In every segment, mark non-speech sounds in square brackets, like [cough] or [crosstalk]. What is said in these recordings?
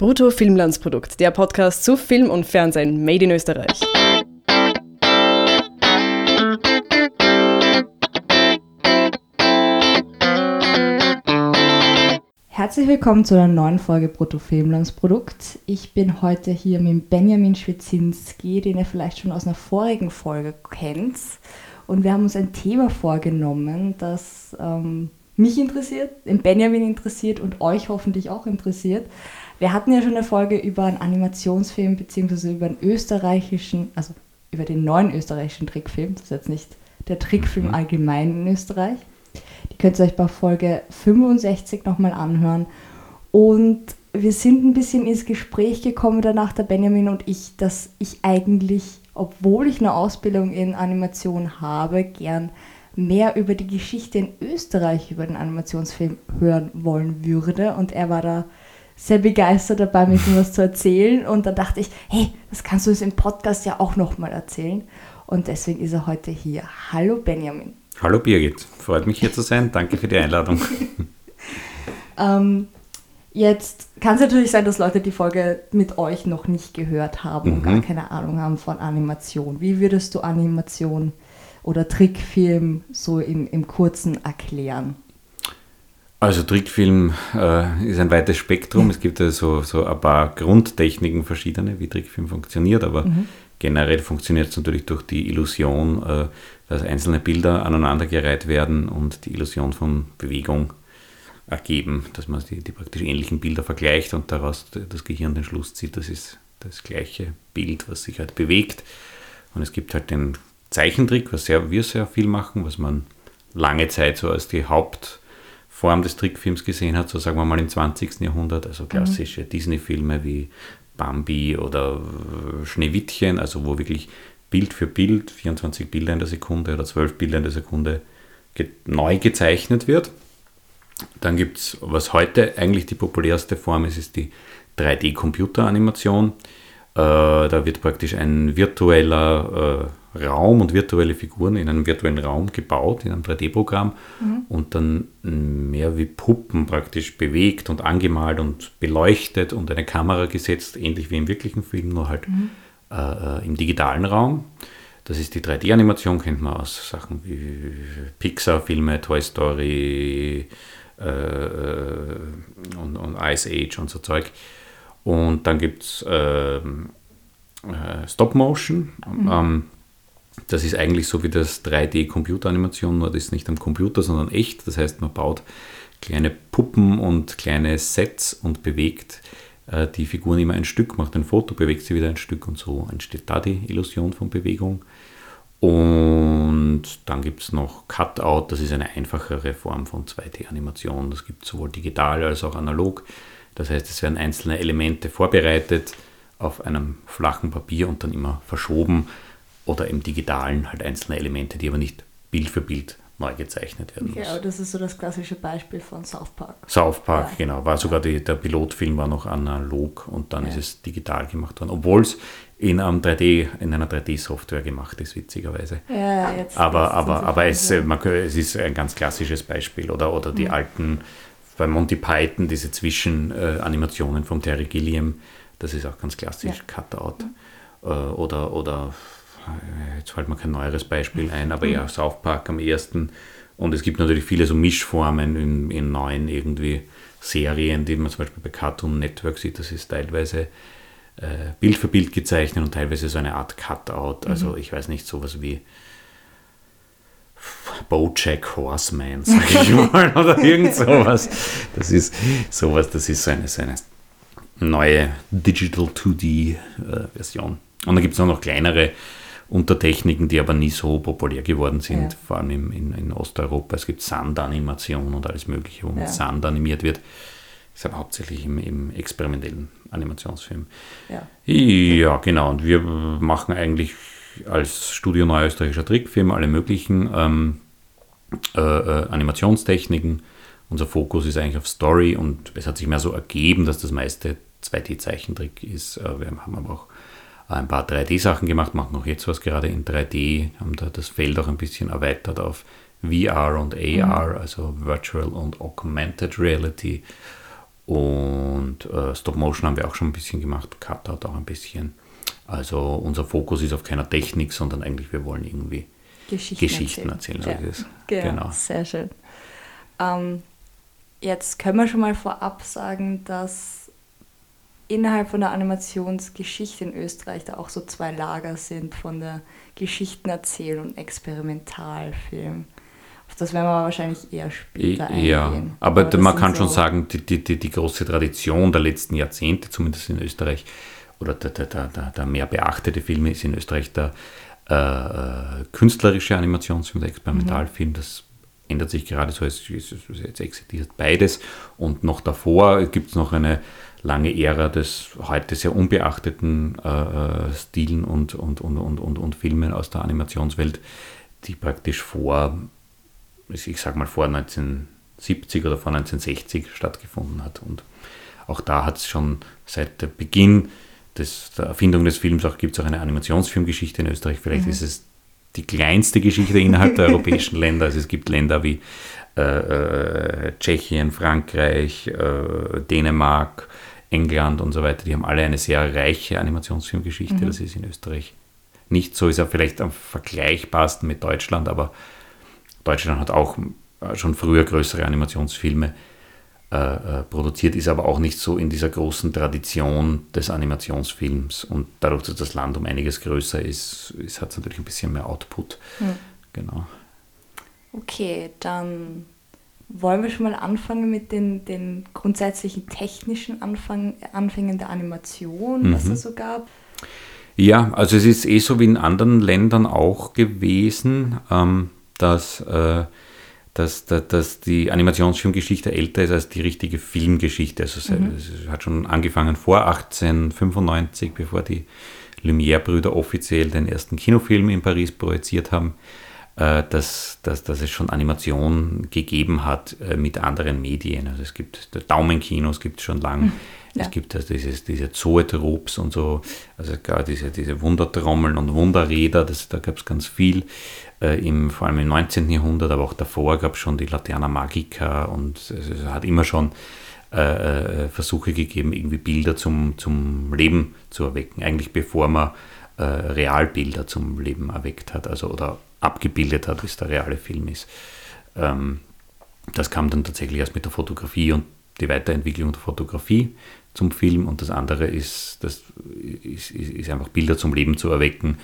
Brutto Filmlandsprodukt, der Podcast zu Film und Fernsehen made in Österreich. Herzlich willkommen zu einer neuen Folge Brutto Filmlandsprodukt. Ich bin heute hier mit Benjamin Schwitzinski, den ihr vielleicht schon aus einer vorigen Folge kennt. Und wir haben uns ein Thema vorgenommen, das ähm, mich interessiert, den Benjamin interessiert und euch hoffentlich auch interessiert. Wir hatten ja schon eine Folge über einen Animationsfilm beziehungsweise über einen österreichischen, also über den neuen österreichischen Trickfilm. Das ist jetzt nicht der Trickfilm mhm. allgemein in Österreich. Die könnt ihr euch bei Folge 65 nochmal anhören. Und wir sind ein bisschen ins Gespräch gekommen danach, der Benjamin und ich, dass ich eigentlich, obwohl ich eine Ausbildung in Animation habe, gern mehr über die Geschichte in Österreich über den Animationsfilm hören wollen würde. Und er war da sehr begeistert dabei, mir was zu erzählen. Und dann dachte ich, hey, das kannst du uns im Podcast ja auch nochmal erzählen. Und deswegen ist er heute hier. Hallo Benjamin. Hallo Birgit, freut mich hier zu sein. Danke für die Einladung. [laughs] ähm, jetzt kann es natürlich sein, dass Leute die Folge mit euch noch nicht gehört haben mhm. und gar keine Ahnung haben von Animation. Wie würdest du Animation oder Trickfilm so im, im Kurzen erklären? Also Trickfilm äh, ist ein weites Spektrum. Es gibt also so ein paar Grundtechniken verschiedene, wie Trickfilm funktioniert, aber mhm. generell funktioniert es natürlich durch die Illusion, äh, dass einzelne Bilder aneinandergereiht werden und die Illusion von Bewegung ergeben, dass man die, die praktisch ähnlichen Bilder vergleicht und daraus das Gehirn den Schluss zieht, das ist das gleiche Bild, was sich halt bewegt. Und es gibt halt den Zeichentrick, was sehr, wir sehr viel machen, was man lange Zeit so als die Haupt Form des Trickfilms gesehen hat, so sagen wir mal im 20. Jahrhundert, also klassische mhm. Disney-Filme wie Bambi oder Schneewittchen, also wo wirklich Bild für Bild, 24 Bilder in der Sekunde oder 12 Bilder in der Sekunde ge neu gezeichnet wird. Dann gibt es, was heute eigentlich die populärste Form ist, ist die 3D-Computeranimation. Äh, da wird praktisch ein virtueller äh, Raum und virtuelle Figuren in einem virtuellen Raum gebaut, in einem 3D-Programm mhm. und dann mehr wie Puppen praktisch bewegt und angemalt und beleuchtet und eine Kamera gesetzt, ähnlich wie im wirklichen Film, nur halt mhm. äh, äh im digitalen Raum. Das ist die 3D-Animation, kennt man aus Sachen wie Pixar-Filme, Toy Story äh, äh, und, und, Ice Age und so Zeug. Und dann gibt es ähm, äh, Stop-Motion. Mhm. Ähm, das ist eigentlich so wie das 3D-Computeranimation, nur das ist nicht am Computer, sondern echt. Das heißt, man baut kleine Puppen und kleine Sets und bewegt äh, die Figuren immer ein Stück, macht ein Foto, bewegt sie wieder ein Stück und so entsteht da die Illusion von Bewegung. Und dann gibt es noch Cutout, das ist eine einfachere Form von 2D-Animation. Das gibt es sowohl digital als auch analog. Das heißt, es werden einzelne Elemente vorbereitet auf einem flachen Papier und dann immer verschoben oder im digitalen halt einzelne Elemente, die aber nicht Bild für Bild neu gezeichnet werden okay, aber das ist so das klassische Beispiel von South Park. South Park, ja. genau. War sogar die, der Pilotfilm war noch analog und dann ja. ist es digital gemacht worden, obwohl es in, einem 3D, in einer 3D-Software gemacht ist, witzigerweise. Ja, jetzt, aber jetzt aber, aber es, man, es ist ein ganz klassisches Beispiel. Oder, oder die mhm. alten, bei Monty Python, diese Zwischenanimationen äh, von Terry Gilliam, das ist auch ganz klassisch, Cutout. Mhm. Äh, oder, oder jetzt fällt mir kein neueres Beispiel ein, aber ja, South Park am ersten. Und es gibt natürlich viele so Mischformen in, in neuen irgendwie Serien, die man zum Beispiel bei Cartoon Network sieht. Das ist teilweise äh, Bild für Bild gezeichnet und teilweise so eine Art Cutout. Also mhm. ich weiß nicht, sowas wie Bojack Horseman, sag ich mal, [laughs] oder irgend sowas. Das ist sowas, das ist so eine, so eine neue Digital 2D-Version. Äh, und dann gibt es auch noch kleinere unter Techniken, die aber nie so populär geworden sind, ja. vor allem im, in, in, Osteuropa. Es gibt Sandanimation und alles Mögliche, wo mit Sand animiert wird. Das ist aber hauptsächlich im, im experimentellen Animationsfilm. Ja. ja, genau. Und wir machen eigentlich als Studio Neuösterreichischer Trickfilm alle möglichen ähm, äh, äh, Animationstechniken. Unser Fokus ist eigentlich auf Story und es hat sich mehr so ergeben, dass das meiste 2D-Zeichentrick ist. Äh, wir haben aber auch ein paar 3D-Sachen gemacht, machen auch jetzt was gerade in 3D, haben da das Feld auch ein bisschen erweitert auf VR und AR, mhm. also Virtual und Augmented Reality. Und äh, Stop Motion haben wir auch schon ein bisschen gemacht, Cutout auch ein bisschen. Also unser Fokus ist auf keiner Technik, sondern eigentlich wir wollen irgendwie Geschichten, Geschichten erzählen. erzählen ja. ja. genau. Sehr schön. Ähm, jetzt können wir schon mal vorab sagen, dass innerhalb von der Animationsgeschichte in Österreich da auch so zwei Lager sind von der Geschichtenerzähl- und Experimentalfilm. Auf das werden wir wahrscheinlich eher später eingehen. Ja, aber, aber man kann so schon sagen, die, die, die, die große Tradition der letzten Jahrzehnte, zumindest in Österreich, oder der, der, der, der mehr beachtete Film ist in Österreich der äh, äh künstlerische Animationsfilm, der Experimentalfilm. Mhm. Das ändert sich gerade so, es, es, jetzt existiert beides. Und noch davor gibt es noch eine lange Ära des heute sehr unbeachteten äh, äh, Stilen und, und, und, und, und, und Filmen aus der Animationswelt, die praktisch vor, ich sag mal vor 1970 oder vor 1960 stattgefunden hat. Und auch da hat es schon seit Beginn des, der Erfindung des Films auch gibt es auch eine Animationsfilmgeschichte in Österreich. Vielleicht mhm. ist es die kleinste Geschichte innerhalb der [laughs] europäischen Länder. Also es gibt Länder wie äh, äh, Tschechien, Frankreich, äh, Dänemark, England und so weiter. Die haben alle eine sehr reiche Animationsfilmgeschichte. Mhm. Das ist in Österreich nicht so. Ist ja vielleicht am vergleichbarsten mit Deutschland, aber Deutschland hat auch äh, schon früher größere Animationsfilme äh, äh, produziert, ist aber auch nicht so in dieser großen Tradition des Animationsfilms. Und dadurch, dass das Land um einiges größer ist, ist hat es natürlich ein bisschen mehr Output. Hm. Genau. Okay, dann wollen wir schon mal anfangen mit den, den grundsätzlichen technischen Anfang, Anfängen der Animation, mhm. was es so gab. Ja, also es ist eh so wie in anderen Ländern auch gewesen, ähm, dass äh, dass, dass, dass die Animationsfilmgeschichte älter ist als die richtige Filmgeschichte. Also mhm. es hat schon angefangen vor 1895, bevor die Lumière-Brüder offiziell den ersten Kinofilm in Paris projiziert haben, äh, dass, dass, dass es schon Animation gegeben hat äh, mit anderen Medien. Also es gibt Daumenkinos gibt es schon lange. Mhm. Ja. Es gibt also dieses, diese Zoetrops und so, also gar diese, diese Wundertrommeln und Wunderräder, das, da gab es ganz viel äh, im, vor allem im 19. Jahrhundert, aber auch davor gab es schon die Laterna Magica und es hat immer schon äh, äh, Versuche gegeben, irgendwie Bilder zum, zum Leben zu erwecken. Eigentlich bevor man äh, Realbilder zum Leben erweckt hat, also oder abgebildet hat, wie es der reale Film ist. Ähm, das kam dann tatsächlich erst mit der Fotografie und die Weiterentwicklung der Fotografie zum Film und das andere ist, das ist, ist, ist einfach Bilder zum Leben zu erwecken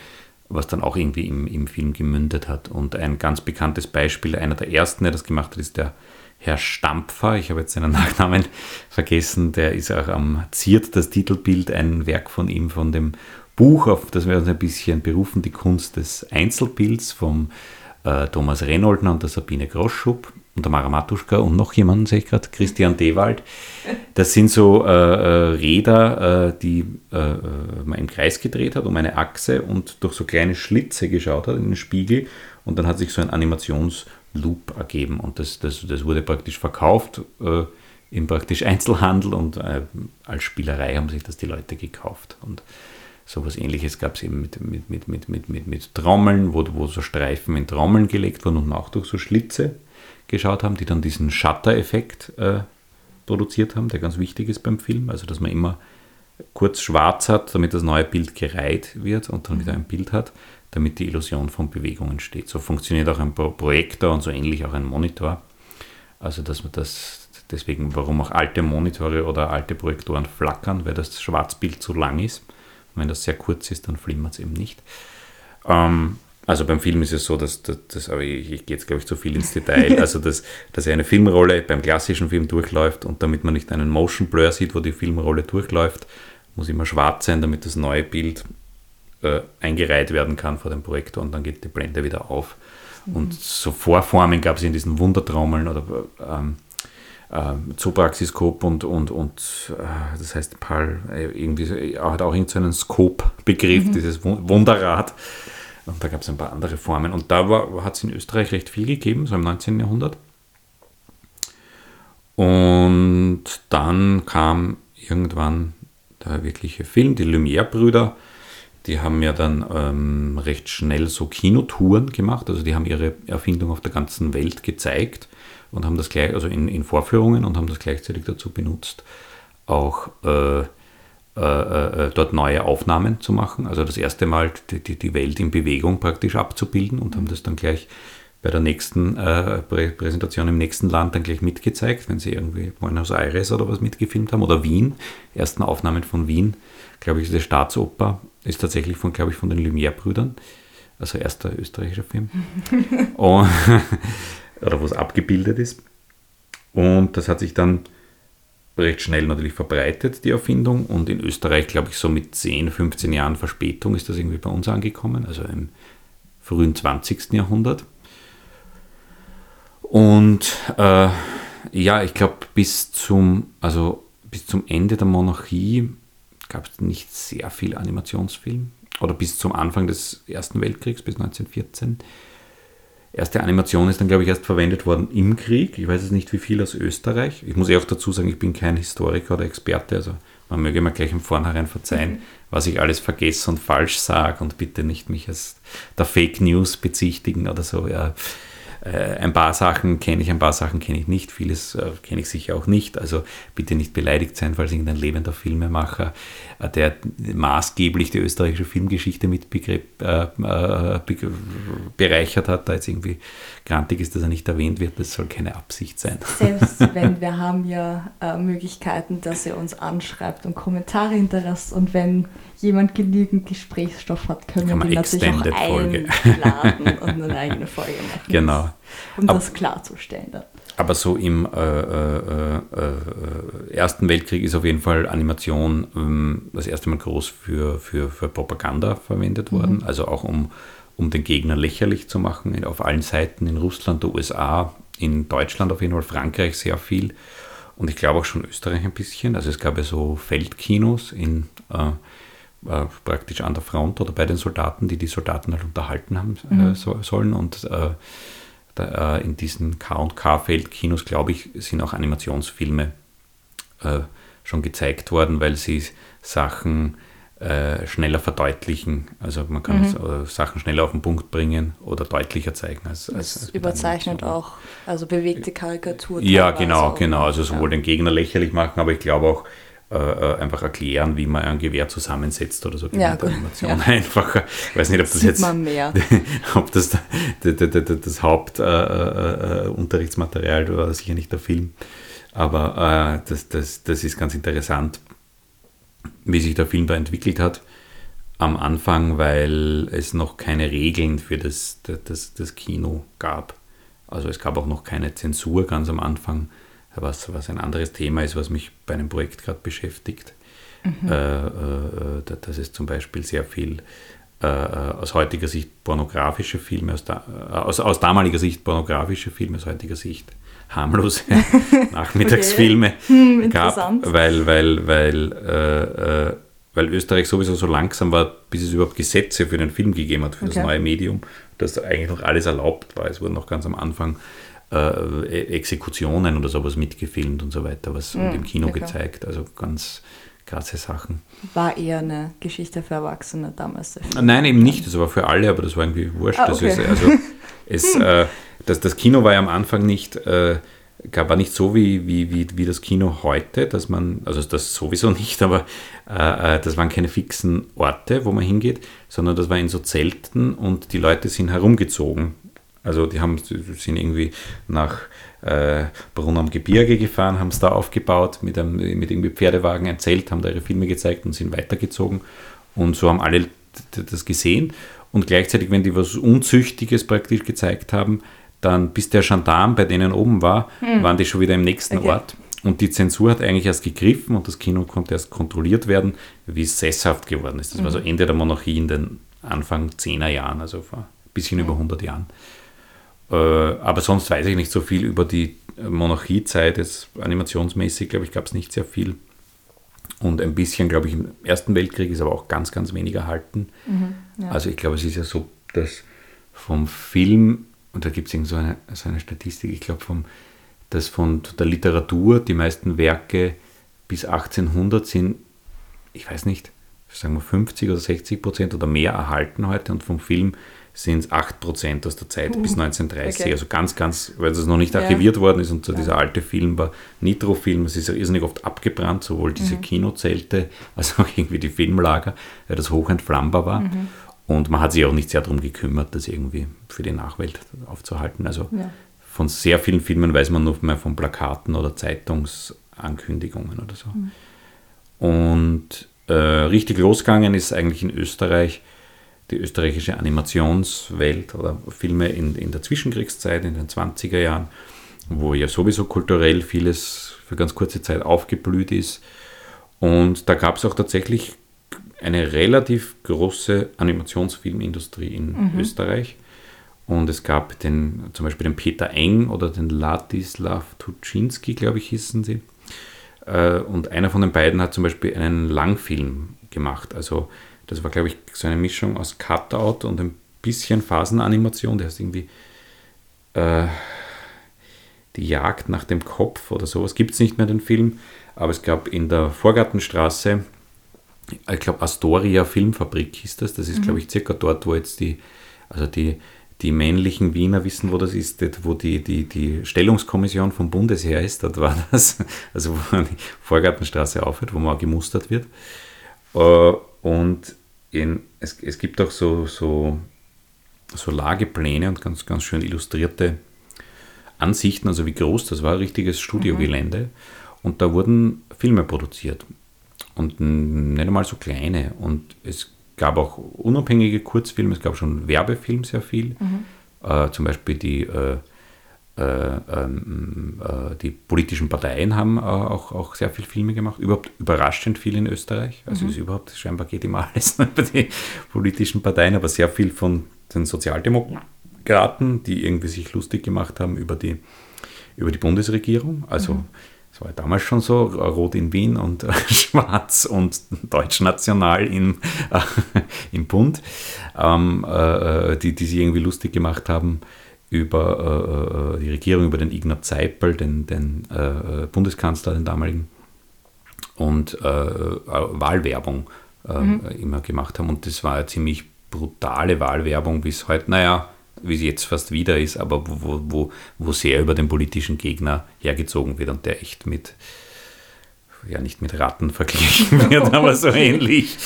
was dann auch irgendwie im, im Film gemündet hat. Und ein ganz bekanntes Beispiel, einer der ersten, der das gemacht hat, ist der Herr Stampfer. Ich habe jetzt seinen [laughs] Nachnamen vergessen. Der ist auch am Ziert, das Titelbild, ein Werk von ihm, von dem Buch, auf das wir uns ein bisschen berufen, die Kunst des Einzelbilds vom äh, Thomas Renoldner und der Sabine Groschub und der Mara Matuschka und noch jemanden, sehe ich gerade, Christian Dewald. Das sind so äh, äh, Räder, äh, die äh, äh, man im Kreis gedreht hat um eine Achse und durch so kleine Schlitze geschaut hat in den Spiegel. Und dann hat sich so ein Animationsloop ergeben. Und das, das, das wurde praktisch verkauft äh, im praktisch Einzelhandel. Und als Spielerei haben sich das die Leute gekauft. Und sowas ähnliches gab es eben mit, mit, mit, mit, mit, mit, mit Trommeln, wo, wo so Streifen in Trommeln gelegt wurden und auch durch so Schlitze geschaut haben, die dann diesen Shutter-Effekt äh, produziert haben, der ganz wichtig ist beim Film. Also, dass man immer kurz schwarz hat, damit das neue Bild gereiht wird und dann wieder ein Bild hat, damit die Illusion von Bewegung entsteht. So funktioniert auch ein Projektor und so ähnlich auch ein Monitor. Also, dass man das, deswegen, warum auch alte Monitore oder alte Projektoren flackern, weil das Schwarzbild zu lang ist. Und wenn das sehr kurz ist, dann flimmert es eben nicht. Ähm, also beim Film ist es so, dass, dass, dass aber ich, ich gehe jetzt glaube ich zu viel ins Detail, [laughs] also dass, dass er eine Filmrolle beim klassischen Film durchläuft und damit man nicht einen Motion Blur sieht, wo die Filmrolle durchläuft, muss immer schwarz sein, damit das neue Bild äh, eingereiht werden kann vor dem Projektor und dann geht die Blende wieder auf. Mhm. Und so Vorformen gab es in diesen Wundertrommeln oder ähm, äh, Zoopraxiskop und, und, und äh, das heißt Paul äh, irgendwie hat auch irgendeinen so Scope-Begriff, mhm. dieses Wunderrad. Und da gab es ein paar andere Formen. Und da hat es in Österreich recht viel gegeben, so im 19. Jahrhundert. Und dann kam irgendwann der wirkliche Film, die Lumière-Brüder. Die haben ja dann ähm, recht schnell so Kinotouren gemacht. Also die haben ihre Erfindung auf der ganzen Welt gezeigt und haben das gleich, also in, in Vorführungen und haben das gleichzeitig dazu benutzt, auch äh, äh, äh, dort neue Aufnahmen zu machen. Also das erste Mal die, die, die Welt in Bewegung praktisch abzubilden und haben das dann gleich bei der nächsten äh, Präsentation im nächsten Land dann gleich mitgezeigt, wenn sie irgendwie Buenos Aires oder was mitgefilmt haben oder Wien, ersten Aufnahmen von Wien, glaube ich, diese Staatsoper ist tatsächlich von, glaube ich, von den Lumière-Brüdern, also erster österreichischer Film, [laughs] und, [laughs] oder wo es abgebildet ist. Und das hat sich dann recht schnell natürlich verbreitet, die Erfindung. Und in Österreich, glaube ich, so mit 10, 15 Jahren Verspätung ist das irgendwie bei uns angekommen, also im frühen 20. Jahrhundert. Und äh, ja, ich glaube, bis zum, also bis zum Ende der Monarchie gab es nicht sehr viel Animationsfilm. Oder bis zum Anfang des Ersten Weltkriegs, bis 1914 erste Animation ist dann, glaube ich, erst verwendet worden im Krieg. Ich weiß jetzt nicht, wie viel aus Österreich. Ich muss eh auch dazu sagen, ich bin kein Historiker oder Experte, also man möge mir gleich im Vornherein verzeihen, mhm. was ich alles vergesse und falsch sage und bitte nicht mich als der Fake News bezichtigen oder so. Ja, äh, ein paar Sachen kenne ich, ein paar Sachen kenne ich nicht, vieles äh, kenne ich sicher auch nicht. Also bitte nicht beleidigt sein, falls irgendein lebender Filmemacher, der maßgeblich die österreichische Filmgeschichte mit Begriff, äh, äh, bereichert hat, da jetzt irgendwie grantig ist, dass er nicht erwähnt wird. Das soll keine Absicht sein. Selbst [laughs] wenn wir haben ja äh, Möglichkeiten, dass ihr uns anschreibt und Kommentare hinterlasst und wenn jemand genügend Gesprächsstoff hat, können Kann wir ihn natürlich auch einladen und eine eigene Folge machen. Genau. Um aber, das klarzustellen. Dann. Aber so im äh, äh, äh, Ersten Weltkrieg ist auf jeden Fall Animation ähm, das erste Mal groß für, für, für Propaganda verwendet worden. Mhm. Also auch um, um den Gegner lächerlich zu machen, auf allen Seiten, in Russland, der USA, in Deutschland auf jeden Fall, Frankreich sehr viel und ich glaube auch schon Österreich ein bisschen. Also es gab ja so Feldkinos in äh, äh, praktisch an der Front oder bei den Soldaten, die die Soldaten halt unterhalten haben äh, mhm. so, sollen. Und äh, da, äh, in diesen K&K-Feldkinos, glaube ich, sind auch Animationsfilme äh, schon gezeigt worden, weil sie Sachen äh, schneller verdeutlichen. Also man kann mhm. Sachen schneller auf den Punkt bringen oder deutlicher zeigen. Als, als, als überzeichnet auch, also bewegte Karikatur. Ja, genau, genau. Also sowohl ja. den Gegner lächerlich machen, aber ich glaube auch, äh, äh, einfach erklären, wie man ein Gewehr zusammensetzt oder so. Ja, Animation ja. [laughs] einfacher. Ich weiß nicht, ob das Sieht jetzt [laughs] ob das das, das Hauptunterrichtsmaterial äh, äh, war, sicher nicht der Film. Aber äh, das, das, das ist ganz interessant, wie sich der Film da entwickelt hat. Am Anfang, weil es noch keine Regeln für das, das, das Kino gab. Also es gab auch noch keine Zensur ganz am Anfang was, was ein anderes Thema ist, was mich bei einem Projekt gerade beschäftigt. Mhm. Äh, äh, dass es zum Beispiel sehr viel äh, aus heutiger Sicht pornografische Filme, aus, da, aus, aus, damaliger Sicht pornografische Filme, aus heutiger Sicht harmlose [laughs] [laughs] Nachmittagsfilme hm, gab, weil, weil, weil, äh, äh, weil Österreich sowieso so langsam war, bis es überhaupt Gesetze für den Film gegeben hat, für okay. das neue Medium, dass eigentlich noch alles erlaubt war. Es wurden noch ganz am Anfang äh, Exekutionen oder sowas mitgefilmt und so weiter, was mhm, im Kino okay. gezeigt. Also ganz krasse Sachen. War eher eine Geschichte für Erwachsene damals. Nein, eben nicht. Das war für alle, aber das war irgendwie wurscht. Ah, okay. ist, also, [laughs] es, äh, das, das Kino war ja am Anfang nicht, äh, war nicht so wie, wie, wie, wie das Kino heute, dass man, also das sowieso [laughs] nicht, aber äh, äh, das waren keine fixen Orte, wo man hingeht, sondern das war in so Zelten und die Leute sind herumgezogen also die haben, sind irgendwie nach äh, Brunn am Gebirge gefahren, haben es da aufgebaut, mit, einem, mit irgendwie Pferdewagen ein Zelt, haben da ihre Filme gezeigt und sind weitergezogen. Und so haben alle das gesehen. Und gleichzeitig, wenn die was Unzüchtiges praktisch gezeigt haben, dann bis der Gendarm bei denen oben war, hm. waren die schon wieder im nächsten okay. Ort. Und die Zensur hat eigentlich erst gegriffen und das Kino konnte erst kontrolliert werden, wie es sesshaft geworden ist. Das mhm. war so mhm. Ende der Monarchie in den Anfang 10er Jahren, also vor ein bisschen mhm. über 100 Jahren. Äh, aber sonst weiß ich nicht so viel über die Monarchiezeit. Jetzt animationsmäßig, glaube ich, gab es nicht sehr viel. Und ein bisschen, glaube ich, im Ersten Weltkrieg ist aber auch ganz, ganz wenig erhalten. Mhm, ja. Also ich glaube, es ist ja so, dass vom Film, und da gibt es so eine, so eine Statistik, ich glaube, vom, dass von der Literatur die meisten Werke bis 1800 sind, ich weiß nicht, sagen wir 50 oder 60 Prozent oder mehr erhalten heute und vom Film sind es 8% aus der Zeit bis 1930. okay. Also ganz, ganz, weil das noch nicht Ja. archiviert worden ist und so Ja. dieser alte Film war Nitro-Film, es ist ja irrsinnig oft abgebrannt, sowohl diese Mhm. Kinozelte als auch irgendwie die Filmlager, weil das hoch entflammbar war. Mhm. Und man hat sich auch nicht sehr darum gekümmert, das irgendwie für die Nachwelt aufzuhalten. Also Ja. von sehr vielen Filmen weiß man nur mehr von Plakaten oder Zeitungsankündigungen oder so. Und äh, richtig losgegangen ist eigentlich in Österreich die österreichische Animationswelt oder Filme in, in der Zwischenkriegszeit, in den 20er Jahren, wo ja sowieso kulturell vieles für ganz kurze Zeit aufgeblüht ist. Und da gab es auch tatsächlich eine relativ große Animationsfilmindustrie in Österreich. Und es gab den, zum Beispiel den Peter Eng oder den Ladislav Tuczynski, glaube ich, hießen sie. Äh, Und einer von den beiden hat zum Beispiel einen Langfilm gemacht. Also das war, glaube ich, so eine Mischung aus Cutout und ein bisschen Phasenanimation. Der heißt irgendwie äh, Die Jagd nach dem Kopf oder sowas. Gibt es nicht mehr den Film, aber es gab in der Vorgartenstraße, ich glaube Astoria Filmfabrik hieß das. Das ist, glaube ich, circa dort, wo jetzt die, also die, die männlichen Wiener wissen, wo das ist, wo die, die, die Stellungskommission vom Bundesheer ist, dort war das, [laughs] also wo die Vorgartenstraße aufhört, wo man auch gemustert wird. Und in, es, es gibt auch so, so, so Lagepläne und ganz, ganz schön illustrierte Ansichten, also wie groß das war, ein richtiges Studiogelände. Und da wurden Filme produziert. Und nicht einmal so kleine. Und es gab auch unabhängige Kurzfilme, es gab schon Werbefilm sehr viel. Äh, zum Beispiel die, äh, die politischen Parteien haben äh, auch, auch sehr viele Filme gemacht. Überhaupt überraschend viel in Österreich. Also ist überhaupt, scheinbar geht immer [laughs] alles über die politischen Parteien, aber sehr viel von den Sozialdemokraten, die irgendwie sich lustig gemacht haben über die, über die Bundesregierung. Also es war ja damals schon so, äh, Rot in Wien und äh, [laughs] Schwarz und Deutschnational im, äh, [laughs] im Bund, ähm, äh, die, die sich irgendwie lustig gemacht haben über äh, äh, die Regierung, über den Ignaz Seipel, den, den äh, äh, Bundeskanzler, den damaligen, und äh, Wahlwerbung äh, immer gemacht haben. Und das war eine ziemlich brutale Wahlwerbung bis heute, naja, wie es jetzt fast wieder ist, aber wo, wo, wo sehr über den politischen Gegner hergezogen wird und der echt mit, ja nicht mit Ratten verglichen [laughs] wird, aber so ähnlich.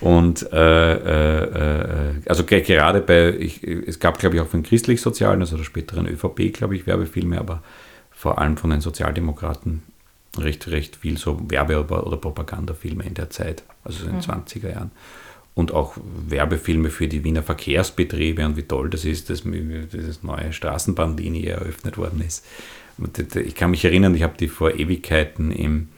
Und äh, äh, äh, also ge- gerade bei, ich, es gab glaube ich auch von christlich-sozialen, also der späteren ÖVP, glaube ich, Werbefilme, aber vor allem von den Sozialdemokraten recht, recht viel so Werbe- oder Propagandafilme in der Zeit, also so in den 20er Jahren. Und auch Werbefilme für die Wiener Verkehrsbetriebe und wie toll das ist, dass mir dieses neue Straßenbahnlinie eröffnet worden ist. Ich kann mich erinnern, ich habe die vor Ewigkeiten im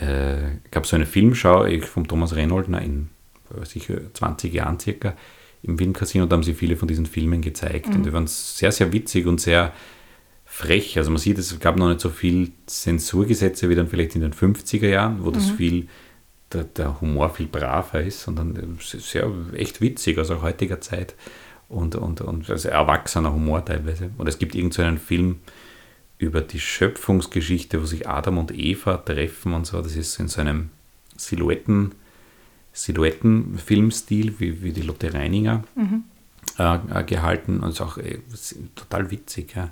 äh, gab so eine Filmschau vom Thomas Renoldner in äh, sicher 20 Jahren circa im Filmcasino, da haben sie viele von diesen Filmen gezeigt und die waren sehr, sehr witzig und sehr frech. Also man sieht, es gab noch nicht so viel Zensurgesetze wie dann vielleicht in den 50er Jahren, wo das viel, der, der Humor viel braver ist, sondern äh, sehr echt witzig aus also heutiger Zeit und, und, und also erwachsener Humor teilweise. Und es gibt irgendeinen so einen Film, über die Schöpfungsgeschichte, wo sich Adam und Eva treffen und so. Das ist in so einem Silhouetten, Silhouettenfilmstil, wie, wie die Lotte Reininger äh, äh, gehalten und ist auch äh, total witzig. Ja.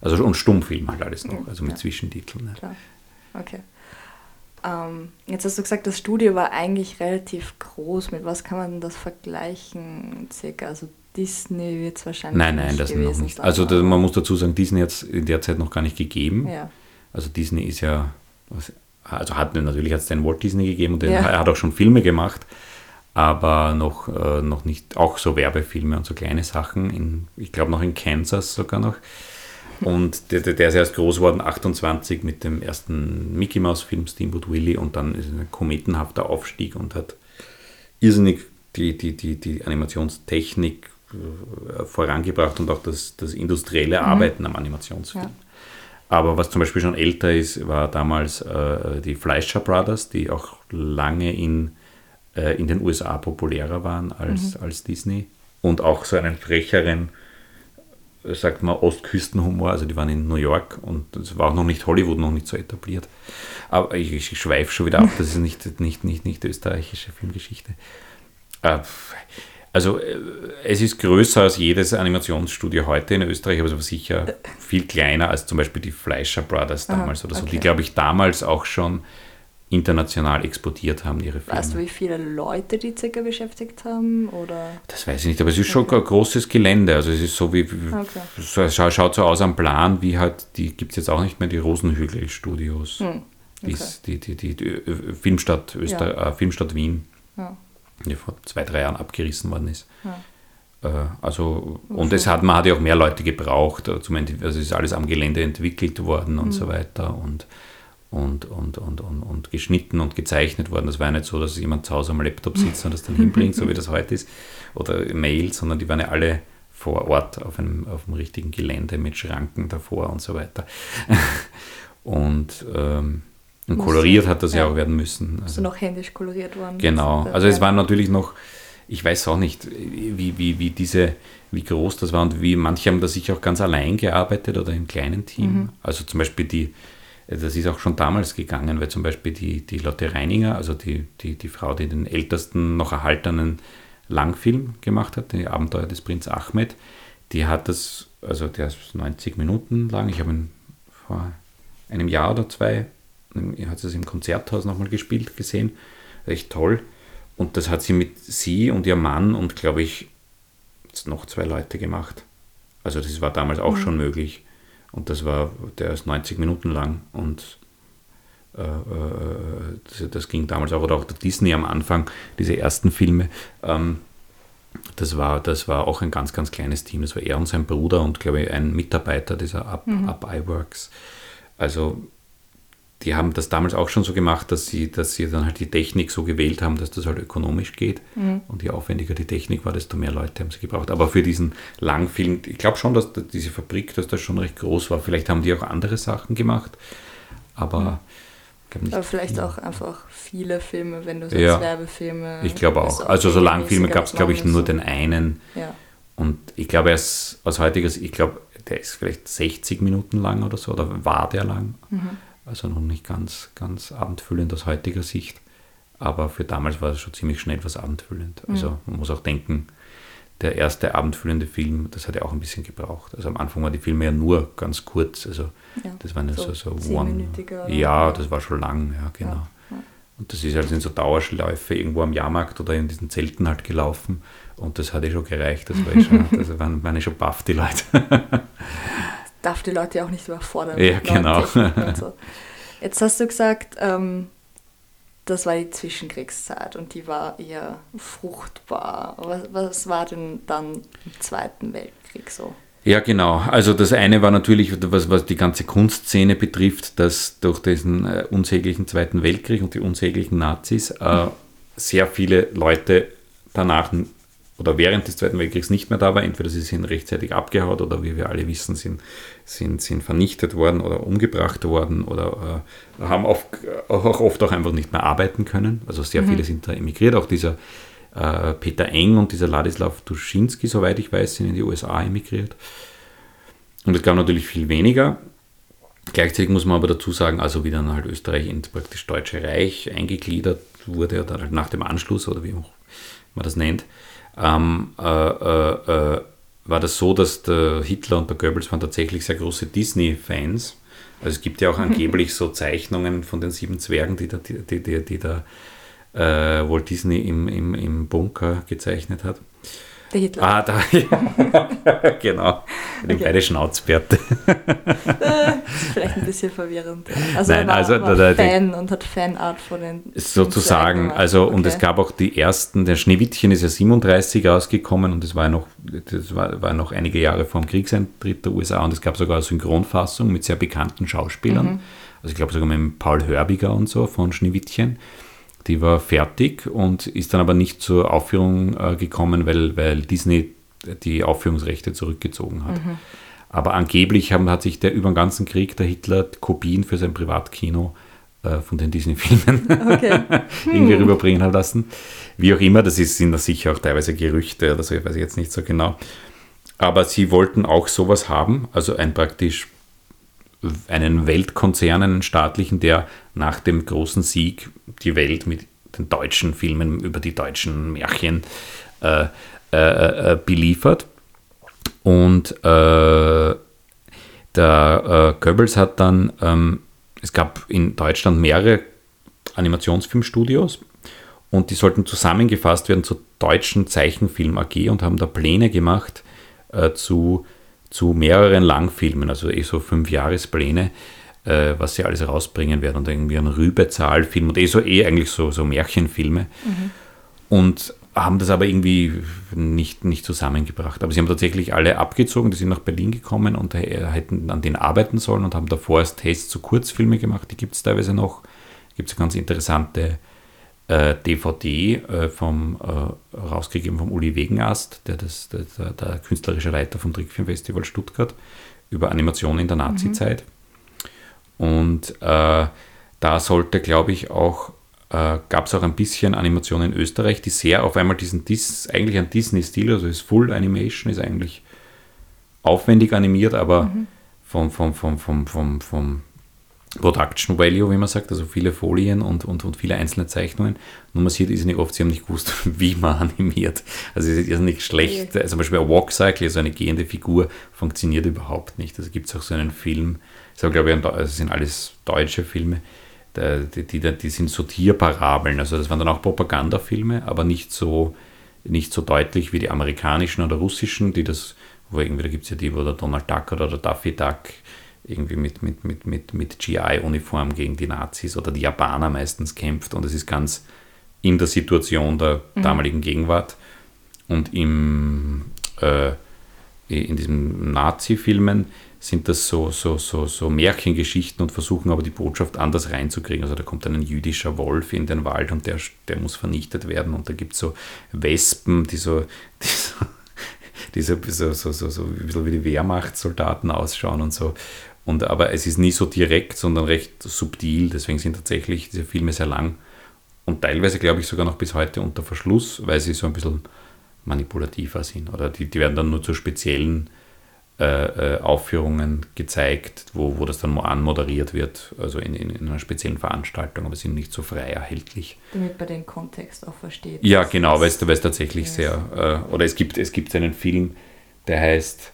Also und Stummfilm halt alles noch, also mit Ja. Zwischentiteln. Ja. Klar. Okay. Ähm, jetzt hast du gesagt, das Studio war eigentlich relativ groß. Mit was kann man denn das vergleichen? Circa, also Disney wird es wahrscheinlich Nein, nein, nicht das noch gewesen nicht. sein, Also da, man muss dazu sagen, Disney hat es in der Zeit noch gar nicht gegeben. Ja. Also Disney ist ja, also hat natürlich hat es den Walt Disney gegeben und den, Ja. er [laughs] hat auch schon Filme gemacht, aber noch, äh, noch nicht, auch so Werbefilme und so kleine Sachen, in, ich glaube noch in Kansas sogar noch. Und der, der ist erst groß geworden, 28, mit dem ersten Mickey Mouse Film Steamboat Willie und dann ist ein kometenhafter Aufstieg und hat irrsinnig die, die, die, die Animationstechnik vorangebracht und auch das, das industrielle Arbeiten am Animationsfilm. Ja. Aber was zum Beispiel schon älter ist, war damals äh, die Fleischer Brothers, die auch lange in, äh, in den USA populärer waren als, als Disney. Und auch so einen frecheren, äh, sagt man, Ostküstenhumor. Also die waren in New York und es war auch noch nicht Hollywood, noch nicht so etabliert. Aber ich, ich schweife schon wieder ab, das ist nicht, nicht, nicht, nicht österreichische Filmgeschichte. Äh, Also äh, es ist größer als jedes Animationsstudio heute in Österreich, aber sicher viel kleiner als zum Beispiel die Fleischer Brothers damals Aha, oder so, okay. die glaube ich damals auch schon international exportiert haben, ihre Filme. Weißt du, wie viele Leute die circa beschäftigt haben? Oder? Das weiß ich nicht, aber es ist schon okay. ein großes Gelände. Also es ist so wie, okay. so, schaut so aus am Plan, wie halt, die gibt es jetzt auch nicht mehr, die Rosenhügel-Studios. Hm. Okay. Die, die, die, die, Filmstadt, Öster ja. äh, Filmstadt Wien, ja. Die vor zwei, drei Jahren abgerissen worden ist. Ja. Äh, also, und es hat, man hat ja auch mehr Leute gebraucht, äh, zum also es ist alles am Gelände entwickelt worden und hm. so weiter. Und und, und, und, und, und geschnitten und gezeichnet worden. Das war ja nicht so, dass jemand zu Hause am Laptop sitzt und das dann [laughs] hinbringt, so wie das heute ist, oder Mail, sondern die waren ja alle vor Ort auf einem, auf einem richtigen Gelände mit Schranken davor und so weiter. [laughs] und, ähm, und koloriert hat das ja, ja auch werden müssen. Also noch händisch koloriert worden. Genau. Also es war natürlich noch, ich weiß auch nicht, wie, wie, wie diese, wie groß das war und wie manche haben da sicher auch ganz allein gearbeitet oder im kleinen Team. Mhm. Also zum Beispiel die, das ist auch schon damals gegangen, weil zum Beispiel die, die Lotte Reininger, also die, die, die Frau, die den ältesten noch erhaltenen Langfilm gemacht hat, die Abenteuer des Prinz Ahmed, die hat das, also der ist 90 Minuten lang, ich habe ihn vor einem Jahr oder zwei, hat es im Konzerthaus nochmal gespielt, gesehen, echt toll. Und das hat sie mit sie und ihr Mann und glaube ich noch zwei Leute gemacht. Also das war damals auch mhm. schon möglich. Und das war, der ist 90 Minuten lang und äh, äh, das, das, ging damals auch, oder auch der Disney am Anfang, diese ersten Filme. Ähm, das war, das war auch ein ganz, ganz kleines Team. Das war er und sein Bruder und, glaube ich, ein Mitarbeiter dieser Up, mhm. Up iWorks. Also die haben das damals auch schon so gemacht, dass sie, dass sie dann halt die Technik so gewählt haben, dass das halt ökonomisch geht. Mhm. Und je aufwendiger die Technik war, desto mehr Leute haben sie gebraucht. Aber für diesen Langfilm, ich glaube schon, dass diese Fabrik, dass das schon recht groß war. Vielleicht haben die auch andere Sachen gemacht, aber. Mhm. Nicht, aber vielleicht auch einfach viele Filme, wenn du sagst ja, Werbefilme. Ich glaube auch. Also so Langfilme gab es, glaube ich, nur so. den einen. Ja. Und ich glaube, er ist aus heutiger Sicht, ich glaube, der ist vielleicht 60 Minuten lang oder so, oder war der lang. Mhm. Also noch nicht ganz, ganz abendfüllend aus heutiger Sicht. Aber für damals war es schon ziemlich schnell was abendfüllend. Also mhm. man muss auch denken, der erste abendfüllende Film, das hat ja auch ein bisschen gebraucht. Also am Anfang waren die Filme ja nur ganz kurz. Also ja, das waren ja so, so, so one. Ja, das war schon lang, ja, genau. Ja, ja. Und das ist halt in so Dauerschläufe irgendwo am Jahrmarkt oder in diesen Zelten halt gelaufen. Und das hat eh schon gereicht. Das war eh schon, [laughs] das waren, waren eh schon baff, die Leute. Darf die Leute ja auch nicht überfordern. Ja, genau. So. [laughs] Jetzt hast du gesagt, ähm, das war die Zwischenkriegszeit und die war eher fruchtbar. Was, was war denn dann im Zweiten Weltkrieg so? Ja, genau. Also das eine war natürlich, was, was die ganze Kunstszene betrifft, dass durch diesen äh, unsäglichen Zweiten Weltkrieg und die unsäglichen Nazis äh, sehr viele Leute danach oder während des Zweiten Weltkriegs nicht mehr da war. Entweder sie sind rechtzeitig abgehauen oder wie wir alle wissen, sind, sind, sind vernichtet worden oder umgebracht worden oder äh, haben oft, auch oft auch einfach nicht mehr arbeiten können. Also sehr mhm. viele sind da emigriert. Auch dieser äh, Peter Eng und dieser Ladislav Duschinski, soweit ich weiß, sind in die USA emigriert. Und es gab natürlich viel weniger. Gleichzeitig muss man aber dazu sagen, also wie dann halt Österreich ins praktisch Deutsche Reich eingegliedert wurde, oder halt nach dem Anschluss oder wie man das nennt, ähm, äh, äh, äh, war das so, dass der Hitler und der Goebbels waren tatsächlich sehr große Disney-Fans. Also es gibt ja auch angeblich so Zeichnungen von den sieben Zwergen, die da, die, die, die da äh, Walt Disney im, im, im Bunker gezeichnet hat. Der Hitler. Ah, da, [laughs] ja. genau. Die okay. beide Schnauzbärte. ist vielleicht ein bisschen verwirrend. Also Nein, er war, also war der, Fan und hat Fanart von den. Sozusagen, also okay. und es gab auch die ersten, der Schneewittchen ist ja 37 rausgekommen und das war noch, das war, war noch einige Jahre vor dem Kriegseintritt der USA und es gab sogar eine Synchronfassung mit sehr bekannten Schauspielern. Mhm. Also ich glaube sogar mit Paul Hörbiger und so von Schneewittchen. Die war fertig und ist dann aber nicht zur Aufführung äh, gekommen, weil, weil Disney die Aufführungsrechte zurückgezogen hat. Mhm. Aber angeblich haben, hat sich der über den ganzen Krieg der Hitler Kopien für sein Privatkino äh, von den Disney-Filmen okay. [laughs] irgendwie hm. rüberbringen lassen. Wie auch immer, das ist, sind da sicher auch teilweise Gerüchte oder so, ich weiß jetzt nicht so genau. Aber sie wollten auch sowas haben, also ein praktisch einen Weltkonzern, einen staatlichen, der nach dem großen Sieg die Welt mit den deutschen Filmen über die deutschen Märchen äh, äh, äh, beliefert. Und äh, der äh, Goebbels hat dann, ähm, es gab in Deutschland mehrere Animationsfilmstudios und die sollten zusammengefasst werden zur deutschen Zeichenfilm AG und haben da Pläne gemacht äh, zu, zu mehreren Langfilmen, also eh so fünf Jahrespläne, äh, was sie alles rausbringen werden und irgendwie ein Rübezahlfilm und eh so eh eigentlich so, so Märchenfilme. Mhm. Und haben das aber irgendwie nicht, nicht zusammengebracht. Aber sie haben tatsächlich alle abgezogen, die sind nach Berlin gekommen und hätten an denen arbeiten sollen und haben davor als Test so Kurzfilme gemacht, die gibt es teilweise noch. Gibt es eine ganz interessante äh, DVD äh, vom, äh, rausgegeben vom Uli Wegenast, der, das, der, der, künstlerische Leiter vom Trickfilmfestival Stuttgart, über Animation in der Nazi-Zeit. Mhm. Und äh, da sollte, glaube ich, auch äh, gab es auch ein bisschen Animation in Österreich, die sehr auf einmal diesen Dis, eigentlich ein Disney-Stil, also ist Full Animation, ist eigentlich aufwendig animiert, aber mhm. vom, vom, vom, vom, vom, vom Production Value, wie man sagt, also viele Folien und, und, und viele einzelne Zeichnungen. Nur man sieht ist nicht oft, sie haben nicht gewusst, [laughs] wie man animiert. Also es ist nicht schlecht. Also zum Beispiel ein Walk Cycle, also eine gehende Figur, funktioniert überhaupt nicht. Also gibt es auch so einen Film, das glaube ich, das sind alles deutsche Filme, die, die, die sind so Tierparabeln. Also das waren dann auch Propagandafilme, aber nicht so, nicht so deutlich wie die amerikanischen oder russischen, die das, wo irgendwie, da gibt es ja die, wo der Donald Duck oder der Daffy Duck irgendwie mit, mit, mit, mit, mit GI-Uniform gegen die Nazis oder die Japaner meistens kämpft und es ist ganz in der Situation der mhm. damaligen Gegenwart. Und im, äh, in diesen Nazi-Filmen sind das so, so, so, so Märchengeschichten und versuchen aber die Botschaft anders reinzukriegen. Also da kommt ein jüdischer Wolf in den Wald und der, der muss vernichtet werden und da gibt es so Wespen, die so, [laughs] die so, die so, so, so, so, so ein bisschen wie die Wehrmachtssoldaten ausschauen und so. Und, aber es ist nie so direkt, sondern recht subtil. Deswegen sind tatsächlich diese Filme sehr lang und teilweise, glaube ich, sogar noch bis heute unter Verschluss, weil sie so ein bisschen manipulativer sind. Oder die, die werden dann nur zu speziellen äh, äh, Aufführungen gezeigt, wo, wo das dann anmoderiert wird, also in, in, in, einer speziellen Veranstaltung, aber sind nicht so frei erhältlich. Damit man den Kontext auch versteht. Ja, genau, weil es, weil es tatsächlich sehr, äh, oder es gibt, es gibt einen Film, der heißt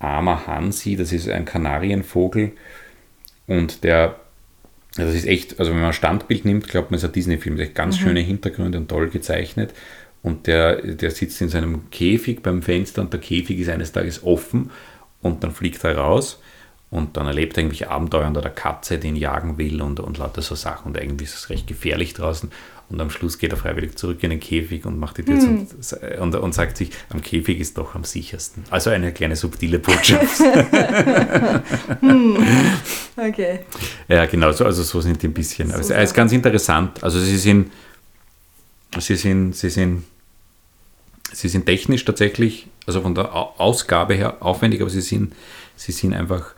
Armer Hansi, das ist ein Kanarienvogel und der, also das ist echt, also wenn man ein Standbild nimmt, glaubt man, es ist ein Disney-Film, ganz mhm. schöne Hintergründe und toll gezeichnet und der, der sitzt in seinem Käfig beim Fenster und der Käfig ist eines Tages offen und dann fliegt er raus und dann erlebt er irgendwelche Abenteuer unter der Katze, die ihn jagen will und, und lauter so Sachen und irgendwie ist es recht gefährlich draußen und am Schluss geht er freiwillig zurück in den Käfig und macht die Tür hm. und, und, und, sagt sich, am Käfig ist doch am sichersten. Also eine kleine subtile Botschaft. [laughs] hm. Okay. Ja, genau, so, also so sind die ein bisschen. So, es ist ganz interessant. Also sie sind, sie sind, sie sind sie sind technisch tatsächlich, also von der Ausgabe her aufwendig, aber sie sind, sie sind einfach,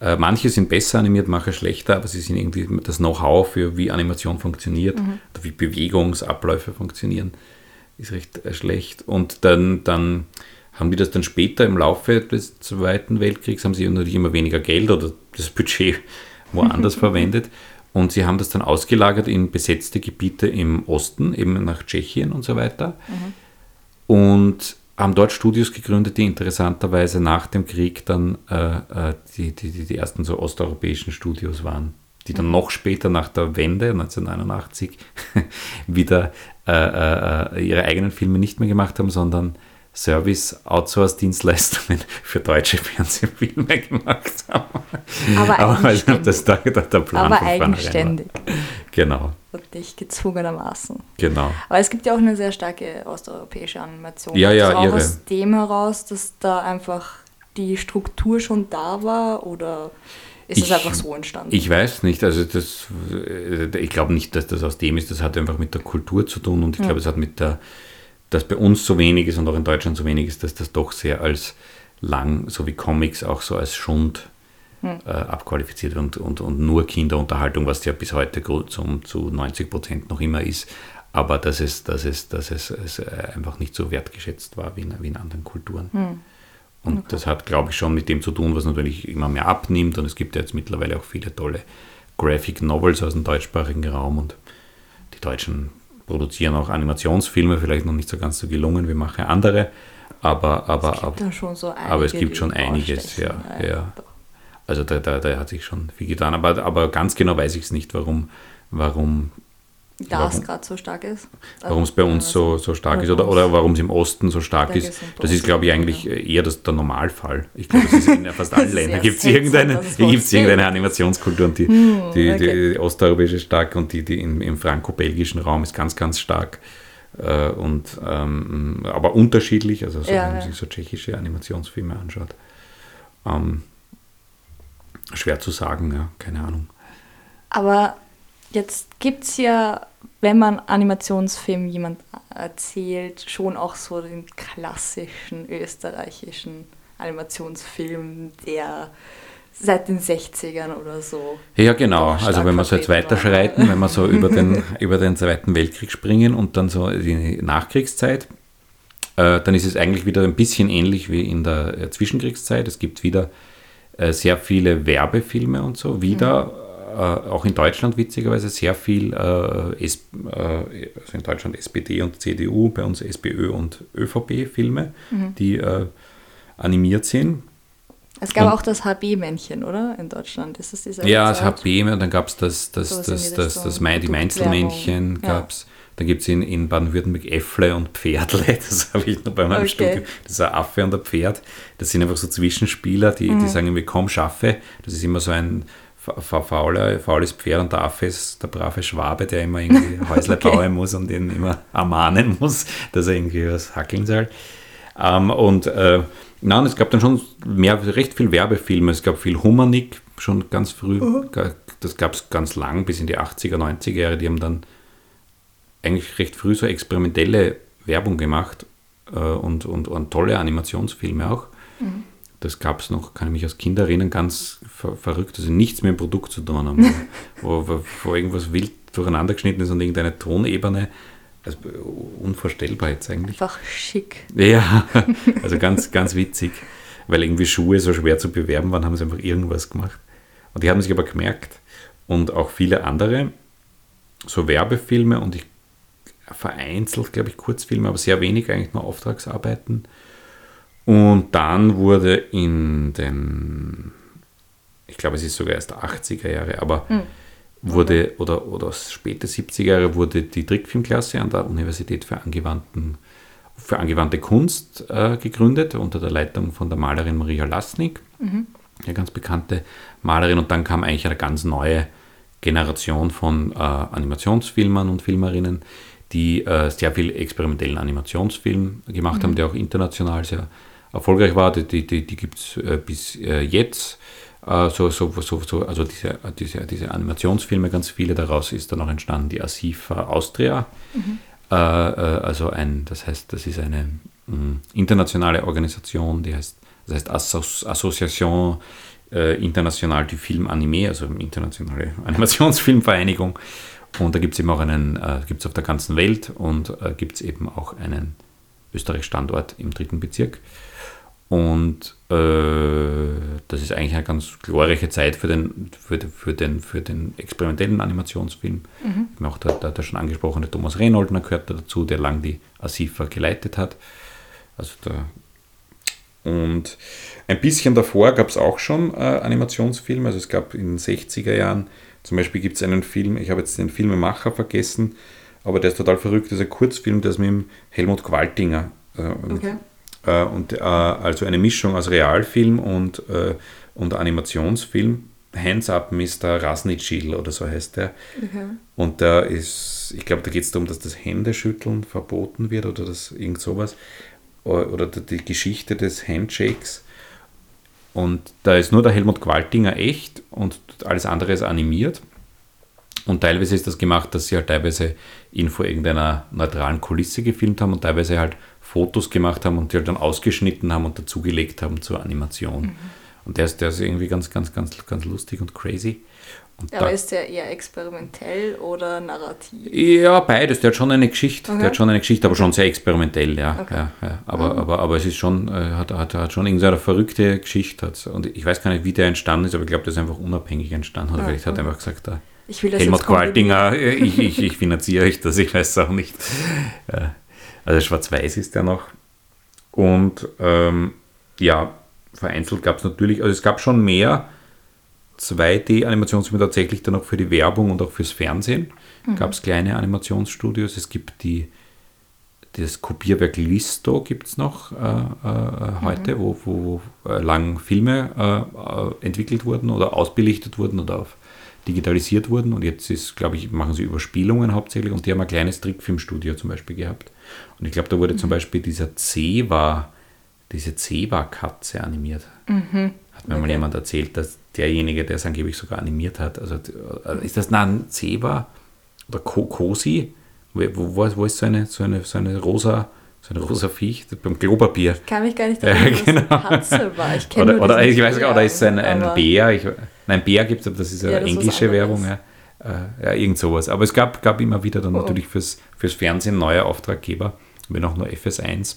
äh, manche sind besser animiert, manche schlechter, aber sie sind irgendwie das Know-how für wie Animation funktioniert, mhm. wie Bewegungsabläufe funktionieren, ist recht äh, schlecht. Und dann, dann haben die das dann später im Laufe des Zweiten Weltkriegs, haben sie natürlich immer weniger Geld oder das Budget [laughs] woanders [laughs] verwendet. Und sie haben das dann ausgelagert in besetzte Gebiete im Osten, eben nach Tschechien und so weiter. Mhm und haben dort Studios gegründet, die interessanterweise nach dem Krieg dann äh, äh die, die, die ersten so osteuropäischen Studios waren, die dann noch später nach der Wende 1989 [laughs] wieder äh, äh, ihre eigenen Filme nicht mehr gemacht haben, sondern Service-Outsource-Dienstleistungen für deutsche Fernsehfilme gemacht haben. Aber, Aber eigenständig. das da, da, der Plan Aber eigenständig. Genau. Und nicht gezwungenermaßen. Genau. Aber es gibt ja auch eine sehr starke osteuropäische Animation. Ja, ja, also auch ihre. aus dem heraus, dass da einfach die Struktur schon da war oder ist es einfach so entstanden? Ich weiß nicht. Also das, äh, ich glaube nicht, dass das aus dem ist. Das hat einfach mit der Kultur zu tun und ich glaube, es hat mit der dass bei uns so wenig ist und auch in Deutschland so wenig ist, dass das doch sehr als lang, so wie Comics, auch so als Schund hm. äh, abqualifiziert und, und, und nur Kinderunterhaltung, was ja bis heute zum, zu 90 Prozent noch immer ist, aber dass es, dass es, dass es, es äh, einfach nicht so wertgeschätzt war wie in, wie in anderen Kulturen. Hm. Und okay. das hat, glaube ich, schon mit dem zu tun, was natürlich immer mehr abnimmt. Und es gibt ja jetzt mittlerweile auch viele tolle Graphic Novels aus dem deutschsprachigen Raum und die Deutschen produzieren auch Animationsfilme, vielleicht noch nicht so ganz so gelungen wie manche andere, aber, aber, es gibt aber, schon so einige, aber es gibt schon einiges, ja. ja. doch. Also da, da, da hat sich schon viel getan, aber, aber ganz genau weiß ich es nicht, warum, warum Es gerade so stark ist. warum es bei uns so, so stark ist oder, warum oder warum es im Osten so stark ist. Das ist, glaube ich, eigentlich eher das, der Normalfall. Ich glaube, das ist in fast [laughs] allen Ländern. Gibt es irgendeine, [laughs] gibt's irgendeine. Animationskultur und die, die, Hm, okay. die osteuropäische ist stark und die, die im, im franco-belgischen Raum ist ganz, ganz stark. Äh, und, ähm, aber unterschiedlich, also so, Ja, wenn man ja. sich so tschechische Animationsfilme anschaut. Ähm, schwer zu sagen, ja, keine Ahnung. Aber jetzt gibt es ja, wenn man Animationsfilm jemand erzählt, schon auch so den klassischen österreichischen Animationsfilm, der seit den 60ern oder so. Ja, genau. Also wenn wir so jetzt weiterschreiten, wenn wir so über den, [laughs] über den Zweiten Weltkrieg springen und dann so die Nachkriegszeit, äh, dann ist es eigentlich wieder ein bisschen ähnlich wie in der äh, Zwischenkriegszeit. Es gibt wieder äh, sehr viele Werbefilme und so. Wieder, äh, auch in Deutschland witzigerweise, sehr viel, äh, S, äh, also in Deutschland SPD und CDU, bei uns SPÖ und ÖVP-Filme, die äh, animiert sind. Es gab Und- auch das HB-Männchen, oder? In Deutschland. Ist das dieser Ja, das? HB, und dann gab es das, das, in das, das, das, Mai- die. Mainzelmännchen Ja. gab's. Dann gibt es in, in Baden-Württemberg Äffle und Pferdle, [laughs] das habe ich noch bei meinem Okay. Studium. Das ist ein Affe und ein Pferd. Das sind einfach so Zwischenspieler, die, Mhm. die sagen irgendwie, komm, schaffe. Das ist immer so ein fauler, faules Pferd und der Affe ist der brave Schwabe, der immer irgendwie [laughs] Häusle Okay. bauen muss und ihn immer ermahnen muss, dass er irgendwie was hackeln soll. Ähm, und äh, nein, es gab dann schon mehr, recht viel Werbefilme. Es gab viel Humanik, schon ganz früh. Ga- Das gab es ganz lang, bis in die 80er, 90er Jahre. Die haben dann eigentlich recht früh so experimentelle Werbung gemacht äh, und, und, und tolle Animationsfilme auch. Das gab es noch, kann ich mich als Kind erinnern, ganz ver verrückt, also nichts mit dem Produkt zu tun haben, [laughs] wo, wo, wo irgendwas wild durcheinander geschnitten ist und irgendeine Tonebene. Also unvorstellbar jetzt eigentlich. Einfach schick. Ja, [laughs] also ganz, ganz witzig, weil irgendwie Schuhe so schwer zu bewerben waren, haben sie einfach irgendwas gemacht. Und die haben sich aber gemerkt und auch viele andere, so Werbefilme und ich vereinzelt, glaube ich, Kurzfilme, aber sehr wenig eigentlich nur Auftragsarbeiten. Und dann wurde in den, ich glaube, es ist sogar erst 80er Jahre, aber wurde, oder, oder späte 70er Jahre wurde die Trickfilmklasse an der Universität für, angewandten, für angewandte Kunst äh, gegründet, unter der Leitung von der Malerin Maria Lasnik, eine ganz bekannte Malerin. Und dann kam eigentlich eine ganz neue Generation von äh, Animationsfilmern und Filmerinnen, die äh, sehr viel experimentellen Animationsfilm gemacht haben, der auch international sehr erfolgreich war. Die, die, die, gibt es äh, bis äh, jetzt. Äh, so, so, so, so, also diese, diese, diese Animationsfilme, ganz viele daraus ist dann auch entstanden, die Asifa Austria. Äh, also ein, das heißt, das ist eine mh, internationale Organisation, die heißt, das heißt Assos Association International du Film Anime, also internationale [laughs] Animationsfilmvereinigung. Und da gibt es eben auch einen, äh, gibt es auf der ganzen Welt und äh, gibt es eben auch einen Österreich-Standort im dritten Bezirk. Und äh, das ist eigentlich eine ganz glorreiche Zeit für den, für, für den, für den experimentellen Animationsfilm. Mhm. Auch der, der, der schon angesprochene Thomas Renoldner gehört da dazu, der lang die ASIFA geleitet hat. Also der, und ein bisschen davor gab es auch schon äh, Animationsfilme. Also es gab in den 60er Jahren, zum Beispiel gibt es einen Film, ich habe jetzt den Filmemacher vergessen, aber der ist total verrückt, das ist ein Kurzfilm, der ist mit dem Helmut Qualtinger. Äh, Okay. Äh, und, äh, also eine Mischung aus Realfilm und, äh, und Animationsfilm. Hands Up Mr. Rasnitschil oder so heißt der. Okay. Und da ist, ich glaube, da geht es darum, dass das Händeschütteln verboten wird oder das irgend sowas. Oder oder die Geschichte des Handshakes. Und da ist nur der Helmut Qualtinger echt und alles andere ist animiert. Und teilweise ist das gemacht, dass sie halt teilweise ihn vor irgendeiner neutralen Kulisse gefilmt haben und teilweise halt Fotos gemacht haben und die halt dann ausgeschnitten haben und dazugelegt haben zur Animation. Und der ist, der ist irgendwie ganz, ganz, ganz, ganz lustig und crazy. Und Aber da- ist der eher experimentell oder narrativ? ja, beides. Der hat schon eine Geschichte. Okay. Der hat schon eine Geschichte, aber schon sehr experimentell, ja. Okay. ja, ja. Aber, aber, aber es ist schon, äh, hat, hat, hat schon irgendeine verrückte Geschichte. Hat. Und ich weiß gar nicht, wie der entstanden ist, aber ich glaube, der ist einfach unabhängig entstanden. Oder Ah, vielleicht hat er einfach gesagt, der, Ich will das Helmut. Qualtinger, äh, ich, ich, ich finanziere euch das, ich weiß es auch nicht. [laughs] Äh, Also schwarz-weiß ist der noch. Und ähm, ja, vereinzelt gab es natürlich, also es gab schon mehr 2D-Animationsfilme tatsächlich dann auch für die Werbung und auch fürs Fernsehen. Gab es kleine Animationsstudios. Es gibt die, das Kopierwerk Listo gibt es noch äh, äh, heute, wo, wo äh, lang Filme äh, entwickelt wurden oder ausbelichtet wurden oder auf digitalisiert wurden. Und jetzt ist, glaube ich, machen sie Überspielungen hauptsächlich und die haben ein kleines Trickfilmstudio zum Beispiel gehabt. Und ich glaube, da wurde zum Beispiel dieser Zewa, diese Zewa-Katze animiert. Hat mir mal Okay. jemand erzählt, dass derjenige, der es angeblich sogar animiert hat, also äh, ist das nein, Zewa oder Ko Kosi? Wo, wo, wo ist so eine, so eine, so eine rosa, so eine rosa Viech? Beim Klopapier. Ich kann mich gar nicht [laughs] erinnern, dass genau. eine Katze war. Ich kenne Oder, oder ich weiß gar nicht, oder ist es ein, ein Bär? Ich, nein, Bär gibt es, aber das ist eine Ja, das ist was englische. Werbung. Ja. Äh, ja, irgend sowas. Aber es gab, gab immer wieder dann Oh. natürlich fürs, fürs Fernsehen neue Auftraggeber, wenn auch nur FS1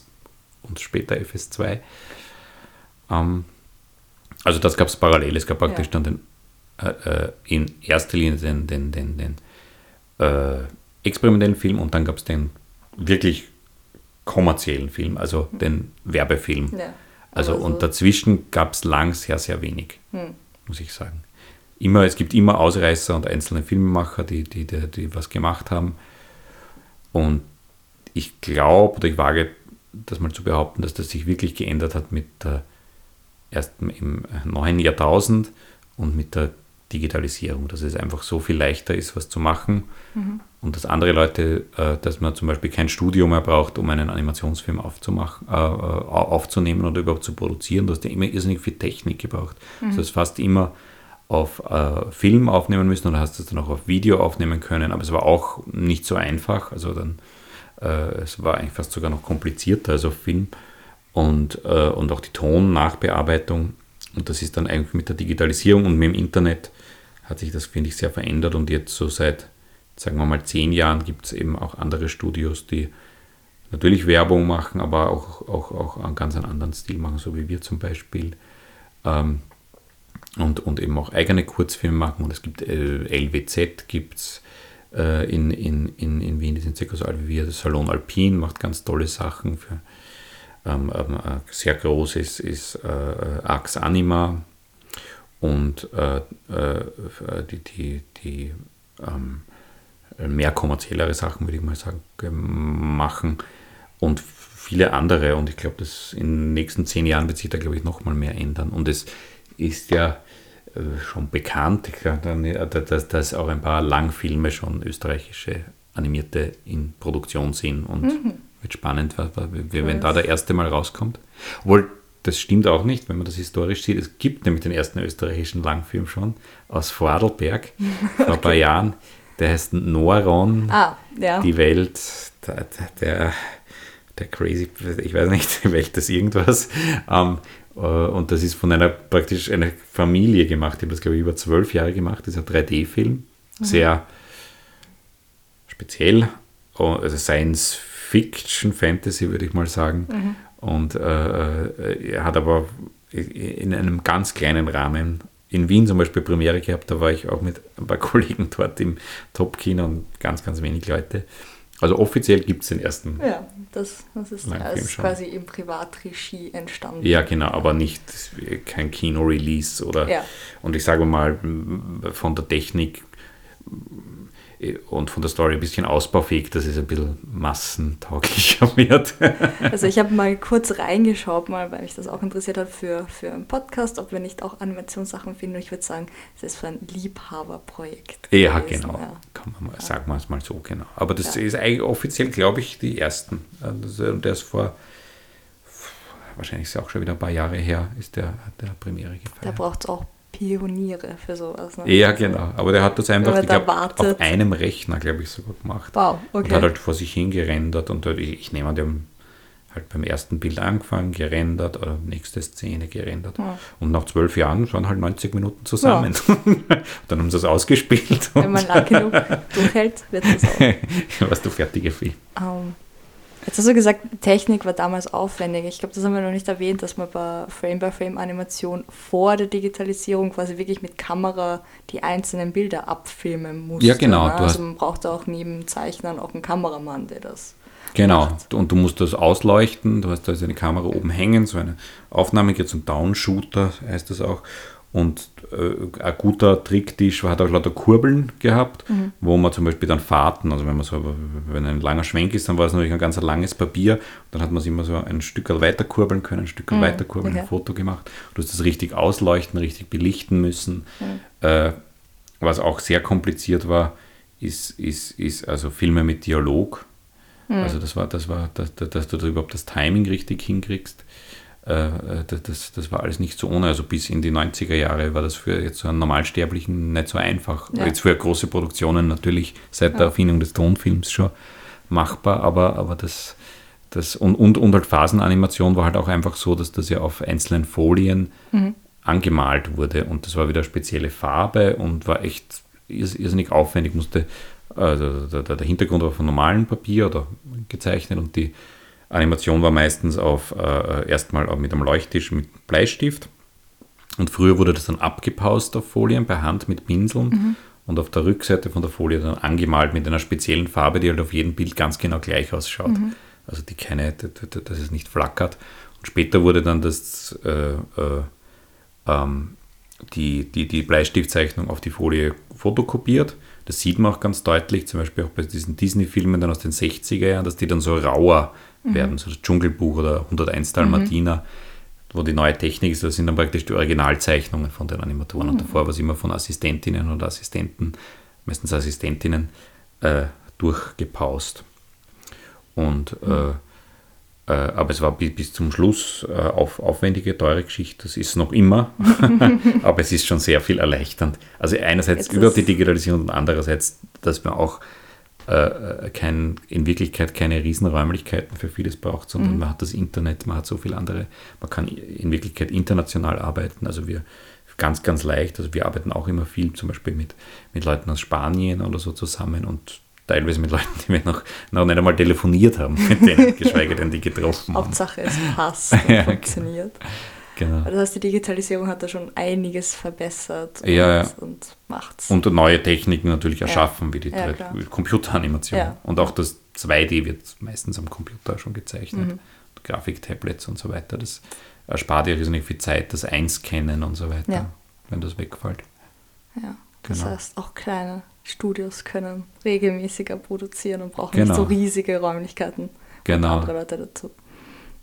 und später FS2. Ähm, also das gab es parallel. Es gab praktisch Ja. dann den, äh, äh, in erster Linie den, den, den, den äh, experimentellen Film und dann gab es den wirklich kommerziellen Film, also den Werbefilm. Ja. Also Aber so- und dazwischen gab es lang sehr, sehr wenig, Hm. muss ich sagen. Immer, es gibt immer Ausreißer und einzelne Filmemacher, die, die, die, die was gemacht haben. Und ich glaube, oder ich wage das mal zu behaupten, dass das sich wirklich geändert hat mit der erst im neuen Jahrtausend und mit der Digitalisierung, dass es einfach so viel leichter ist, was zu machen und dass andere Leute, äh, dass man zum Beispiel kein Studio mehr braucht, um einen Animationsfilm aufzumachen, äh, äh, aufzunehmen oder überhaupt zu produzieren. Du hast ja immer irrsinnig viel Technik gebraucht. Du hast fast immer auf äh, Film aufnehmen müssen oder hast es dann auch auf Video aufnehmen können, aber es war auch nicht so einfach. Also dann, äh, es war eigentlich fast sogar noch komplizierter als auf Film und, äh, und auch die Ton-Nachbearbeitung. Und das ist dann eigentlich mit der Digitalisierung und mit dem Internet hat sich das, finde ich, sehr verändert. Und jetzt so seit, sagen wir mal, zehn Jahren gibt es eben auch andere Studios, die natürlich Werbung machen, aber auch, auch, auch einen ganz anderen Stil machen, so wie wir zum Beispiel. Ähm, und, und eben auch eigene Kurzfilme machen. Und es gibt äh, LWZ, gibt es äh, in, in, in, in Wien, die sind circa so alt wie wir. Das Salon Alpin macht ganz tolle Sachen. Für, ähm, ähm, äh, sehr groß ist, ist äh, Ax Anima und äh, äh, die, die, die ähm, mehr kommerziellere Sachen, würde ich mal sagen, machen und viele andere. Und ich glaube, dass in den nächsten zehn Jahren wird sich da, glaube ich, noch mal mehr ändern. Und es ist ja äh, schon bekannt, äh, dass, dass auch ein paar Langfilme schon österreichische animierte in Produktion sind und wird spannend, wenn da der erste Mal rauskommt. Obwohl, das stimmt auch nicht, wenn man das historisch sieht. Es gibt nämlich den ersten österreichischen Langfilm schon aus Vorarlberg [laughs] vor ein paar Jahren. Der heißt Noron, Ah, ja. die Welt, der, der, der crazy, ich weiß nicht, die Welt des irgendwas. Ähm, äh, und das ist von einer praktisch einer Familie gemacht. Die haben das, glaube ich, über zwölf Jahre gemacht. Das ist ein 3D-Film. Sehr speziell. Oh, Also Science Fiction, Fantasy, würde ich mal sagen. Und äh, äh, er hat aber in einem ganz kleinen Rahmen in Wien zum Beispiel Premiere gehabt, da war ich auch mit ein paar [laughs] Kollegen dort im Top-Kino und ganz, ganz wenig Leute. Also offiziell gibt es den ersten. Ja, das, das ist schon. quasi im Privatregie entstanden. Ja, genau, aber nicht kein Kino-Release oder. Ja. Und ich sage mal, von der Technik äh, und von der Story ein bisschen ausbaufähig, dass es ein bisschen massentauglicher [laughs] wird. Also ich habe mal kurz reingeschaut, mal, weil mich das auch interessiert hat für, für einen Podcast, ob wir nicht auch Animationssachen finden. Und ich würde sagen, es ist für ein Liebhaberprojekt. Ja, gewesen, genau. ja. Kann man mal, sagen wir es mal so, genau. Aber das Ja. ist eigentlich offiziell, glaube ich, die ersten. Also der ist vor, wahrscheinlich ist es auch schon wieder ein paar Jahre her, ist der, der Premiere Da gefeiert. braucht es auch Pioniere für sowas. Ne? Ja, genau. Aber der hat das einfach ich glaub, auf einem Rechner, glaube ich, sogar gemacht. Wow, Und okay. hat halt vor sich hingerendert und halt, ich, ich nehme an, die haben halt beim ersten Bild angefangen, gerendert oder nächste Szene gerendert. Ja. Und nach zwölf Jahren waren halt 90 Minuten zusammen. [laughs] Dann haben sie es ausgespielt Wenn und man lang genug durchhält, wird es [laughs] auch. warst du fertige Film. Ähm, Jetzt hast du gesagt, Technik war damals aufwendig. Ich glaube, das haben wir noch nicht erwähnt, dass man bei Frame-by-Frame-Animation vor der Digitalisierung quasi wirklich mit Kamera die einzelnen Bilder abfilmen musste. Ja, genau. Ne? Also man braucht auch neben Zeichnern auch einen Kameramann, der das Genau, macht. und du musst das ausleuchten, du hast da also eine Kamera oben hängen, so eine Aufnahme geht zum Downshooter, heißt das auch. Und äh, ein guter Tricktisch hat auch lauter Kurbeln gehabt, Mhm. wo man zum Beispiel dann Fahrten, also wenn man so, wenn ein langer Schwenk ist, dann war es natürlich ein ganz langes Papier, dann hat man es immer so ein Stück weiter kurbeln können, ein Stück Mhm, weiter kurbeln, okay. ein Foto gemacht. Du hast das richtig ausleuchten, richtig belichten müssen. Mhm. Äh, was auch sehr kompliziert war, ist, ist, ist also Filme mit Dialog. Also das war, das war, dass, dass du da überhaupt das Timing richtig hinkriegst. Äh, äh, das, das, war alles nicht so ohne. Also bis in die 90er Jahre war das für jetzt so einen Normalsterblichen nicht so einfach. Ja. Jetzt für große Produktionen natürlich seit der Erfindung des Tonfilms schon machbar, aber, aber das, das und, und, und halt Phasenanimation war halt auch einfach so, dass das ja auf einzelnen Folien angemalt wurde und das war wieder spezielle Farbe und war echt irrs- irrsinnig aufwendig. Musste, also der der Hintergrund war von normalem Papier oder gezeichnet und die Animation war meistens auf äh, erstmal auch mit einem Leuchttisch mit Bleistift und früher wurde das dann abgepaust auf Folien per Hand mit Pinseln und auf der Rückseite von der Folie dann angemalt mit einer speziellen Farbe, die halt auf jedem Bild ganz genau gleich ausschaut. Also die keine, dass es nicht flackert. Und später wurde dann das, äh, äh, ähm, die, die, die Bleistiftzeichnung auf die Folie fotokopiert. Das sieht man auch ganz deutlich, zum Beispiel auch bei diesen Disney-Filmen dann aus den 60er Jahren, dass die dann so rauer werden, so das Dschungelbuch oder 101 Dalmatiner, wo die neue Technik ist, das sind dann praktisch die Originalzeichnungen von den Animatoren. Und davor war es immer von Assistentinnen oder Assistenten, meistens Assistentinnen, äh, durchgepaust. Und äh, äh, aber es war bis, zum Schluss äh, auf, aufwendige, teure Geschichte. Das ist noch immer, [laughs] [laughs] aber es ist schon sehr viel erleichternd. Also einerseits Jetzt überhaupt die Digitalisierung und andererseits, dass man auch äh, kein, in Wirklichkeit keine Riesenräumlichkeiten für vieles braucht, sondern man hat das Internet, man hat so viel andere, man kann in Wirklichkeit international arbeiten. Also wir ganz, ganz leicht, also wir arbeiten auch immer viel, zum Beispiel mit, mit Leuten aus Spanien oder so zusammen und teilweise mit Leuten, die wir noch, noch nicht einmal telefoniert haben, mit denen, [laughs] geschweige denn die getroffen haben. Hauptsache es passt [laughs] und Ja, funktioniert. Genau. Das heißt, die Digitalisierung hat da schon einiges verbessert und, Ja, ja. und macht's. Und neue Techniken natürlich erschaffen, wie die Ja, Computeranimation. Ja. Und auch das 2D wird meistens am Computer schon gezeichnet. Mhm. Grafiktablets und so weiter. Das erspart ja riesig viel Zeit, das Einscannen und so weiter, Ja. wenn das wegfällt. ja. Das Genau. heißt, auch kleine Studios können regelmäßiger produzieren und brauchen Genau. nicht so riesige Räumlichkeiten und Genau. andere Leute dazu.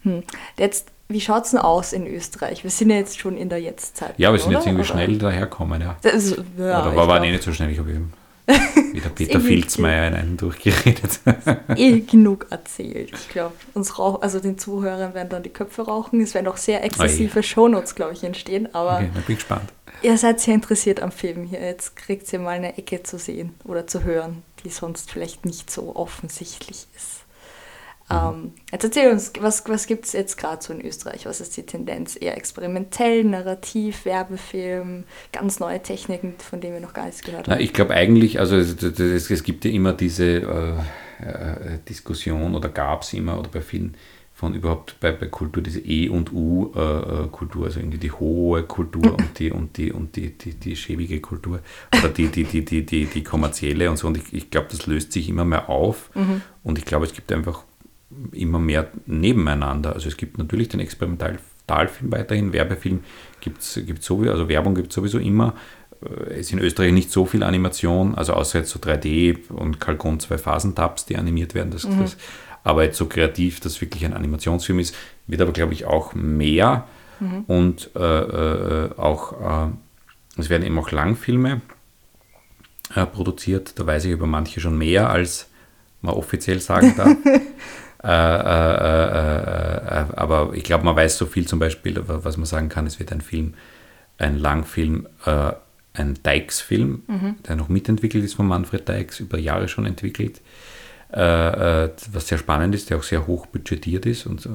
Hm. Jetzt, wie schaut es denn aus in Österreich? Wir sind ja jetzt schon in der Jetztzeit. Ja, wir sind oder? jetzt irgendwie Oder? schnell daherkommen, ja. Das ja, Oder war, war eh nicht so schnell, ich habe eben [laughs] wieder Peter Filzmeier in einen durchgeredet. [laughs] eh genug erzählt. Ich glaube, uns rauch, also den Zuhörern werden dann die Köpfe rauchen. Es werden auch sehr exzessive Shownotes, glaube ich, entstehen. Aber Okay, dann bin ich gespannt. ihr seid sehr interessiert am Film hier. Jetzt kriegt ihr mal eine Ecke zu sehen oder zu hören, die sonst vielleicht nicht so offensichtlich ist. Ähm, jetzt erzähl uns, was, was gibt es jetzt gerade so in Österreich? Was ist die Tendenz? Eher experimentell, narrativ, Werbefilm, ganz neue Techniken, von denen wir noch gar nichts gehört Na, haben? ich glaube eigentlich, also es, es, es gibt ja immer diese äh, äh, Diskussion oder gab es immer oder bei vielen von überhaupt bei, bei Kultur diese E und U äh, äh, Kultur, also irgendwie die hohe Kultur [laughs] und die und die und die, die, die schäbige Kultur oder die, die, die, die, die, die kommerzielle und so. Und ich, ich glaube, das löst sich immer mehr auf und ich glaube, es gibt einfach immer mehr nebeneinander. Also es gibt natürlich den Experimentalfilm weiterhin, Werbefilm gibt es sowieso, also Werbung gibt es sowieso immer. Äh, Es ist in Österreich nicht so viel Animation, also außer jetzt so 3D und Kalkon zwei Phasentabs, die animiert werden. Das, das, aber jetzt so kreativ, dass wirklich ein Animationsfilm ist, wird aber, glaube ich, auch mehr. Und äh, äh, auch, äh, es werden eben auch Langfilme äh, produziert. Da weiß ich über manche schon mehr, als man offiziell sagen darf. [laughs] Äh, äh, äh, äh, aber ich glaube, man weiß so viel zum Beispiel, was man sagen kann, es wird ein Film, ein Langfilm, äh, ein Dykes-Film, der noch mitentwickelt ist von Manfred Dykes, über Jahre schon entwickelt, äh, was sehr spannend ist, der auch sehr hoch budgetiert ist und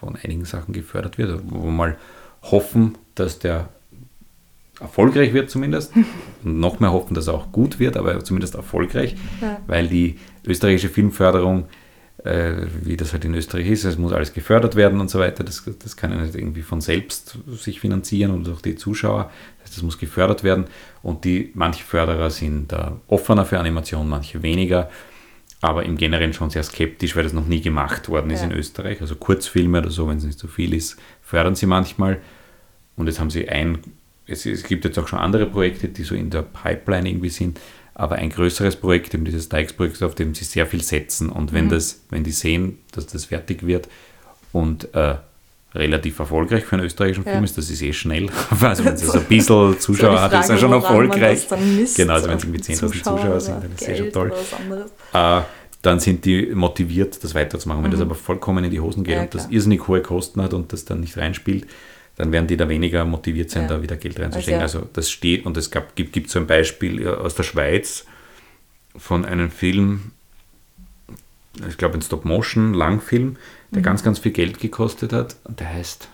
von einigen Sachen gefördert wird, wo wir mal hoffen, dass der erfolgreich wird zumindest [laughs] und noch mehr hoffen, dass er auch gut wird, aber zumindest erfolgreich, Ja. weil die österreichische Filmförderung äh, wie das halt in Österreich ist. Es muss alles gefördert werden und so weiter. Das, das kann ja nicht irgendwie von selbst sich finanzieren und auch die Zuschauer. Das muss gefördert werden. Und die, manche Förderer sind da offener für Animation, manche weniger. Aber im Generellen schon sehr skeptisch, weil das noch nie gemacht worden ist ja. in Österreich. Also Kurzfilme oder so, wenn es nicht so viel ist, fördern sie manchmal. Und jetzt haben sie ein, es, es gibt jetzt auch schon andere Projekte, die so in der Pipeline irgendwie sind aber ein größeres Projekt, eben dieses Dykes-Projekt, auf dem sie sehr viel setzen. Und wenn, mhm. das, wenn die sehen, dass das fertig wird und äh, relativ erfolgreich für einen österreichischen ja. Film ist, das ist eh schnell. [laughs] Also wenn es so ein bisschen Zuschauer so hat, ist er schon erfolgreich. Genau, also wenn es irgendwie 10.000 Zuschauer sind, dann ist es eh schon toll. Äh, dann sind die motiviert, das weiterzumachen. Wenn mhm. das aber vollkommen in die Hosen geht ja, und das irrsinnig hohe Kosten hat und das dann nicht reinspielt, dann werden die da weniger motiviert sein, ja. da wieder Geld reinzustecken. Also, also, das steht und es gab, gibt, gibt so ein Beispiel aus der Schweiz von einem Film, ich glaube ein Stop-Motion, Langfilm, der mhm. ganz, ganz viel Geld gekostet hat. Und der heißt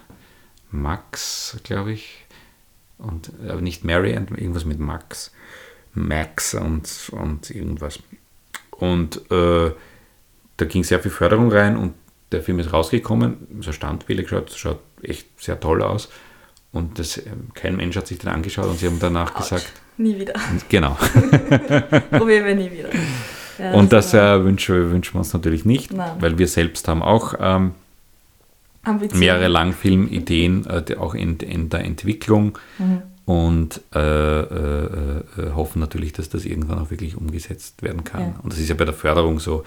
Max, glaube ich. Und, aber nicht Mary, irgendwas mit Max. Max und, und irgendwas. Und äh, da ging sehr viel Förderung rein und der Film ist rausgekommen, so standbillig geschaut, schaut echt sehr toll aus. Und das, ähm, kein Mensch hat sich den angeschaut und sie haben danach Ouch. gesagt. Nie wieder. [laughs] Genau. [laughs] Probieren wir nie wieder. Ja, und das, das äh, wünschen, wünschen wir uns natürlich nicht, Nein. weil wir selbst haben auch ähm, mehrere Langfilmideen, äh, auch in, in, der Entwicklung mhm. und äh, äh, äh, hoffen natürlich, dass das irgendwann auch wirklich umgesetzt werden kann. Ja. Und das ist ja bei der Förderung so,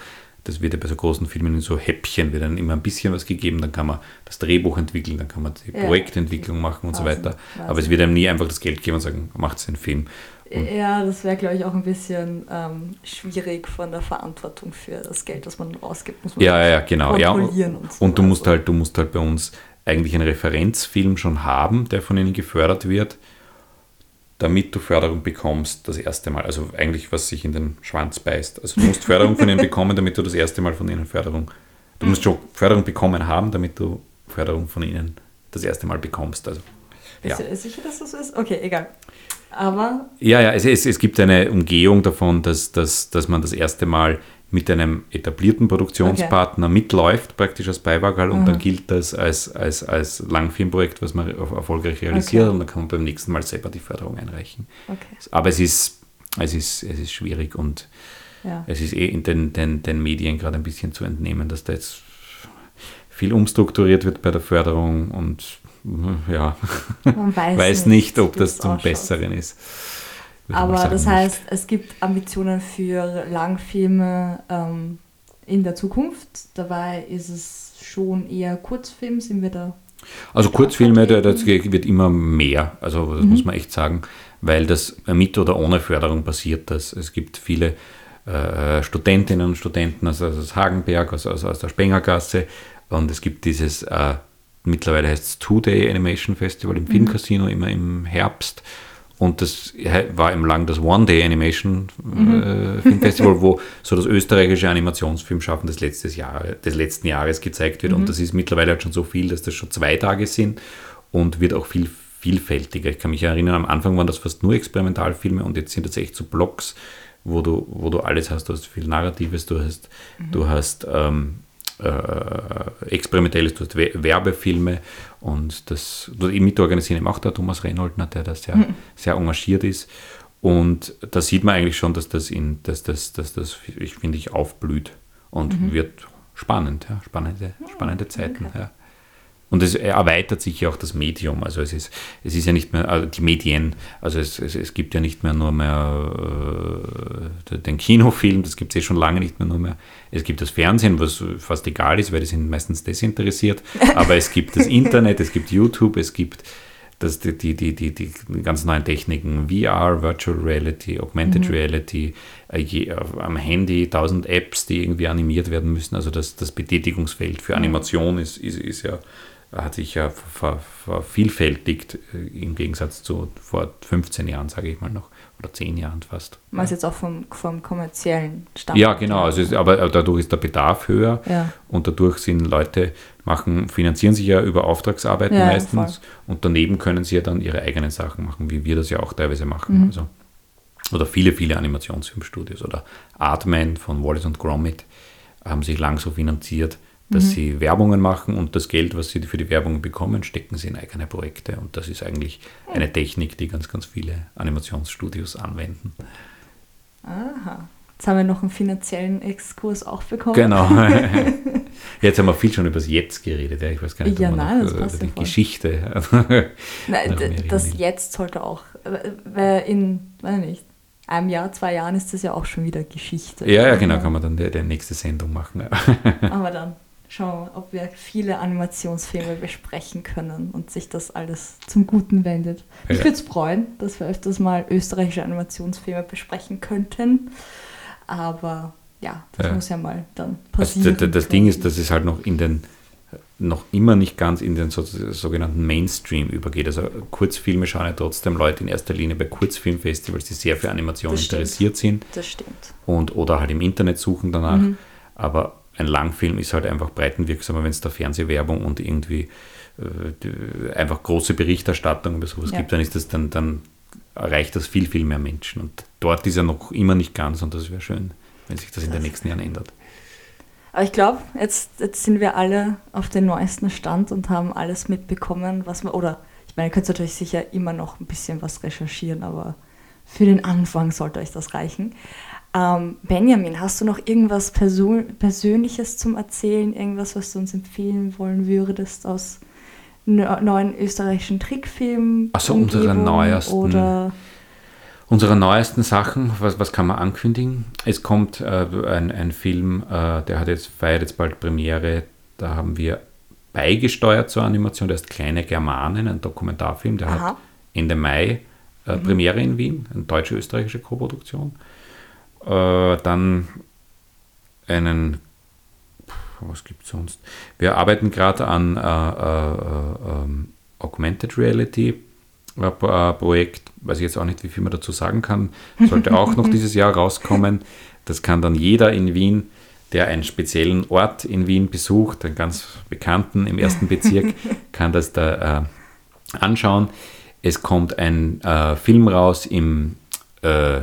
das wird ja bei so großen Filmen in so Häppchen, wird dann immer ein bisschen was gegeben, dann kann man das Drehbuch entwickeln, dann kann man die ja. Projektentwicklung machen und Wahnsinn, so weiter. Wahnsinn. Aber es wird einem nie einfach das Geld geben und sagen, macht einen Film. Und ja, das wäre, glaube ich, auch ein bisschen ähm, schwierig von der Verantwortung für das Geld, das man ausgibt. Muss man ja, ja, genau. Ja, und, und, so. und du musst halt, du musst halt bei uns eigentlich einen Referenzfilm schon haben, der von ihnen gefördert wird damit du Förderung bekommst das erste Mal. Also eigentlich, was sich in den Schwanz beißt. Also du musst Förderung von ihnen bekommen, damit du das erste Mal von ihnen Förderung. Du musst schon Förderung bekommen haben, damit du Förderung von ihnen das erste Mal bekommst. Also, ja. Bist du sicher, dass das so ist? Okay, egal. Aber. Ja, ja, es, es, es gibt eine Umgehung davon, dass, dass, dass man das erste Mal mit einem etablierten Produktionspartner okay. mitläuft, praktisch als Beiwagerl, und mhm. dann gilt das als, als, als Langfilmprojekt, was man erfolgreich realisiert, okay. und dann kann man beim nächsten Mal selber die Förderung einreichen. Okay. Aber es ist, es ist, es ist schwierig und ja. es ist eh in den, den, den Medien gerade ein bisschen zu entnehmen, dass da jetzt viel umstrukturiert wird bei der Förderung und ja, man weiß, [laughs] weiß nicht, nicht, ob das zum. Besseren ist. Aber das heißt, es gibt Ambitionen für Langfilme ähm, in der Zukunft. Dabei ist es schon eher Kurzfilm, sind wir da? Also Kurzfilme, das wird immer mehr, also das mhm. muss man echt sagen, weil das mit oder ohne Förderung passiert. Das. Es gibt viele äh, Studentinnen und Studenten aus, aus Hagenberg, aus, aus, aus der Spengergasse und es gibt dieses, äh, mittlerweile heißt es Two-Day Animation Festival im mhm. Filmcasino, immer im Herbst und das war im lang das One-Day Animation mhm. äh, Filmfestival, [laughs] wo so das österreichische Animationsfilmschaffen des, letztes Jahr, des letzten Jahres gezeigt wird. Mhm. Und das ist mittlerweile halt schon so viel, dass das schon zwei Tage sind und wird auch viel vielfältiger. Ich kann mich erinnern, am Anfang waren das fast nur Experimentalfilme und jetzt sind das echt so Blocks, wo du, wo du alles hast. Du hast viel Narratives, du hast, mhm. du hast ähm, äh, experimentelles, du hast Werbefilme und das mitorganisieren auch der Thomas Reinholdner, der da sehr, mhm. sehr engagiert ist. Und da sieht man eigentlich schon, dass das, in, dass das, dass das ich finde ich, aufblüht und mhm. wird spannend, ja, spannende, spannende Zeiten. Okay. Ja. Und es erweitert sich ja auch das Medium. Also es ist, es ist ja nicht mehr, also die Medien, also es, es, es gibt ja nicht mehr nur mehr äh, den Kinofilm, das gibt es eh schon lange nicht mehr nur mehr. Es gibt das Fernsehen, was fast egal ist, weil die sind meistens desinteressiert. [laughs] Aber es gibt das Internet, es gibt YouTube, es gibt das, die, die, die, die, die ganz neuen Techniken, VR, Virtual Reality, Augmented mhm. Reality, äh, je, am Handy tausend Apps, die irgendwie animiert werden müssen. Also das, das Betätigungsfeld für mhm. Animation ist, ist, ist ja hat sich ja vervielfältigt äh, im Gegensatz zu vor 15 Jahren, sage ich mal noch, oder 10 Jahren fast. Man ist jetzt auch vom, vom kommerziellen Standpunkt. Ja, genau, also ist, aber dadurch ist der Bedarf höher ja. und dadurch sind Leute, machen, finanzieren sich ja über Auftragsarbeiten ja, meistens voll. und daneben können sie ja dann ihre eigenen Sachen machen, wie wir das ja auch teilweise machen. Mhm. Also, oder viele, viele Animationsfilmstudios oder Artman von Wallace und Gromit haben sich lang so finanziert, dass mhm. sie Werbungen machen und das Geld, was sie für die Werbung bekommen, stecken sie in eigene Projekte. Und das ist eigentlich eine Technik, die ganz, ganz viele Animationsstudios anwenden. Aha. Jetzt haben wir noch einen finanziellen Exkurs auch bekommen. Genau. [laughs] Jetzt haben wir viel schon über das Jetzt geredet. Ja. Ich weiß gar nicht, ja, nein, noch, das über die Geschichte. [laughs] nein, das Jetzt sollte auch, weil in, weiß nicht, einem Jahr, zwei Jahren ist das ja auch schon wieder Geschichte. Ja, ja, genau, kann man dann die, die nächste Sendung machen. Ja. Aber dann schauen wir, ob wir viele Animationsfilme besprechen können und sich das alles zum Guten wendet. Ja. Ich würde es freuen, dass wir öfters mal österreichische Animationsfilme besprechen könnten. Aber ja, das ja. muss ja mal dann passieren. Also das, das Ding ist, dass es halt noch in den noch immer nicht ganz in den so, sogenannten Mainstream übergeht. Also Kurzfilme schauen ja trotzdem Leute in erster Linie bei Kurzfilmfestivals, die sehr für Animation das interessiert stimmt. sind. Das stimmt. Und, oder halt im Internet suchen danach. Mhm. Aber ein Langfilm ist halt einfach breitenwirksamer, wenn es da Fernsehwerbung und irgendwie äh, einfach große Berichterstattung über sowas ja. gibt, dann ist das dann, dann erreicht das viel, viel mehr Menschen. Und dort ist er noch immer nicht ganz und das wäre schön, wenn sich das in den nächsten Jahren ändert. Aber ich glaube, jetzt, jetzt sind wir alle auf den neuesten Stand und haben alles mitbekommen, was man, oder ich meine, ihr könnt natürlich sicher immer noch ein bisschen was recherchieren, aber für den Anfang sollte euch das reichen. Ähm, Benjamin, hast du noch irgendwas Persön Persönliches zum Erzählen, irgendwas, was du uns empfehlen wollen würdest aus neuen österreichischen Trickfilmen? Also unsere neuesten. Oder unsere neuesten Sachen, was, was kann man ankündigen? Es kommt äh, ein, ein Film, äh, der hat jetzt, feiert jetzt bald Premiere, da haben wir beigesteuert zur Animation, der ist Kleine Germanen, ein Dokumentarfilm, der Aha. hat Ende Mai äh, mhm. Premiere in Wien, eine deutsche-österreichische Koproduktion. Äh, dann einen, was gibt es sonst? Wir arbeiten gerade an äh, äh, ähm, Augmented Reality Projekt, weiß ich jetzt auch nicht, wie viel man dazu sagen kann, sollte auch noch [laughs] dieses Jahr rauskommen. Das kann dann jeder in Wien, der einen speziellen Ort in Wien besucht, einen ganz bekannten im ersten [laughs] Bezirk, kann das da äh, anschauen. Es kommt ein äh, Film raus im äh,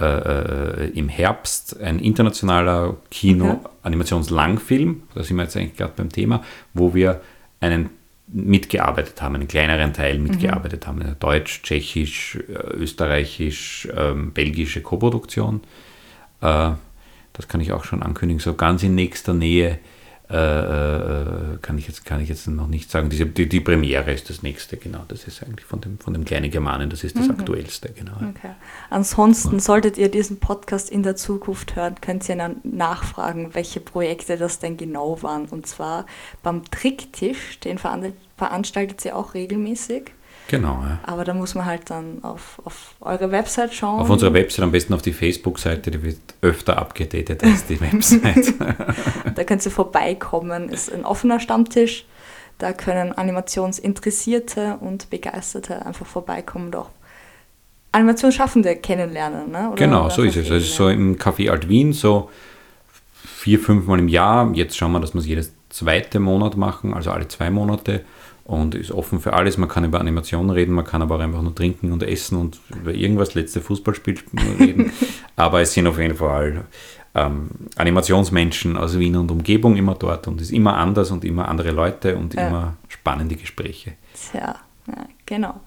äh, im Herbst ein internationaler Kino-Animations-Langfilm, da sind wir jetzt eigentlich gerade beim Thema, wo wir einen mitgearbeitet haben, einen kleineren Teil mitgearbeitet mhm. haben, eine deutsch, tschechisch, äh, österreichisch, ähm, belgische Koproduktion. Äh, das kann ich auch schon ankündigen, so ganz in nächster Nähe äh, äh, kann, ich jetzt, kann ich jetzt noch nicht sagen. Diese, die, die Premiere ist das nächste, genau. Das ist eigentlich von dem, von dem kleinen Germanen, das ist das mhm. aktuellste, genau. Okay. Ansonsten, ja. solltet ihr diesen Podcast in der Zukunft hören, könnt ihr dann nachfragen, welche Projekte das denn genau waren. Und zwar beim Tricktisch, den veranstaltet sie auch regelmäßig. Genau, ja. Aber da muss man halt dann auf, auf eure Website schauen. Auf unserer Website, am besten auf die Facebook-Seite, die wird öfter abgedatet als die [laughs] Website. [laughs] da könnt ihr vorbeikommen, ist ein offener Stammtisch. Da können Animationsinteressierte und Begeisterte einfach vorbeikommen und auch Animationsschaffende kennenlernen. Ne? Oder genau, so ist es. Also so im Café Alt Wien, so vier, fünf Mal im Jahr. Jetzt schauen wir, dass wir es jedes zweite Monat machen, also alle zwei Monate und ist offen für alles. Man kann über Animationen reden, man kann aber auch einfach nur trinken und essen und über irgendwas, letzte Fußballspiel [laughs] reden. aber es sind auf jeden Fall ähm, Animationsmenschen aus Wien und Umgebung immer dort und es ist immer anders und immer andere Leute und ja. immer spannende Gespräche. Tja, ja, genau.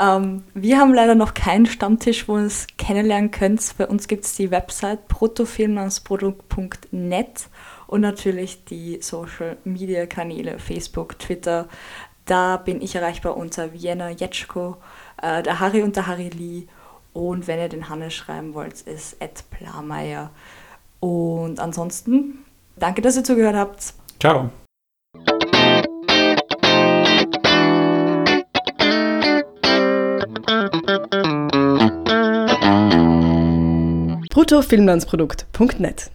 Ähm, wir haben leider noch keinen Stammtisch, wo ihr es kennenlernen könnt. Bei uns gibt es die Website protofilmlandsprodukt.net und natürlich die Social Media Kanäle, Facebook, Twitter. Da bin ich erreichbar unter Vienna Jetschko, äh, der Harry und der Harry Lee. Und wenn ihr den Hannes schreiben wollt, ist Ed Plameyer. Und ansonsten, danke, dass ihr zugehört habt. Ciao. bruttofilmlandsprodukt.net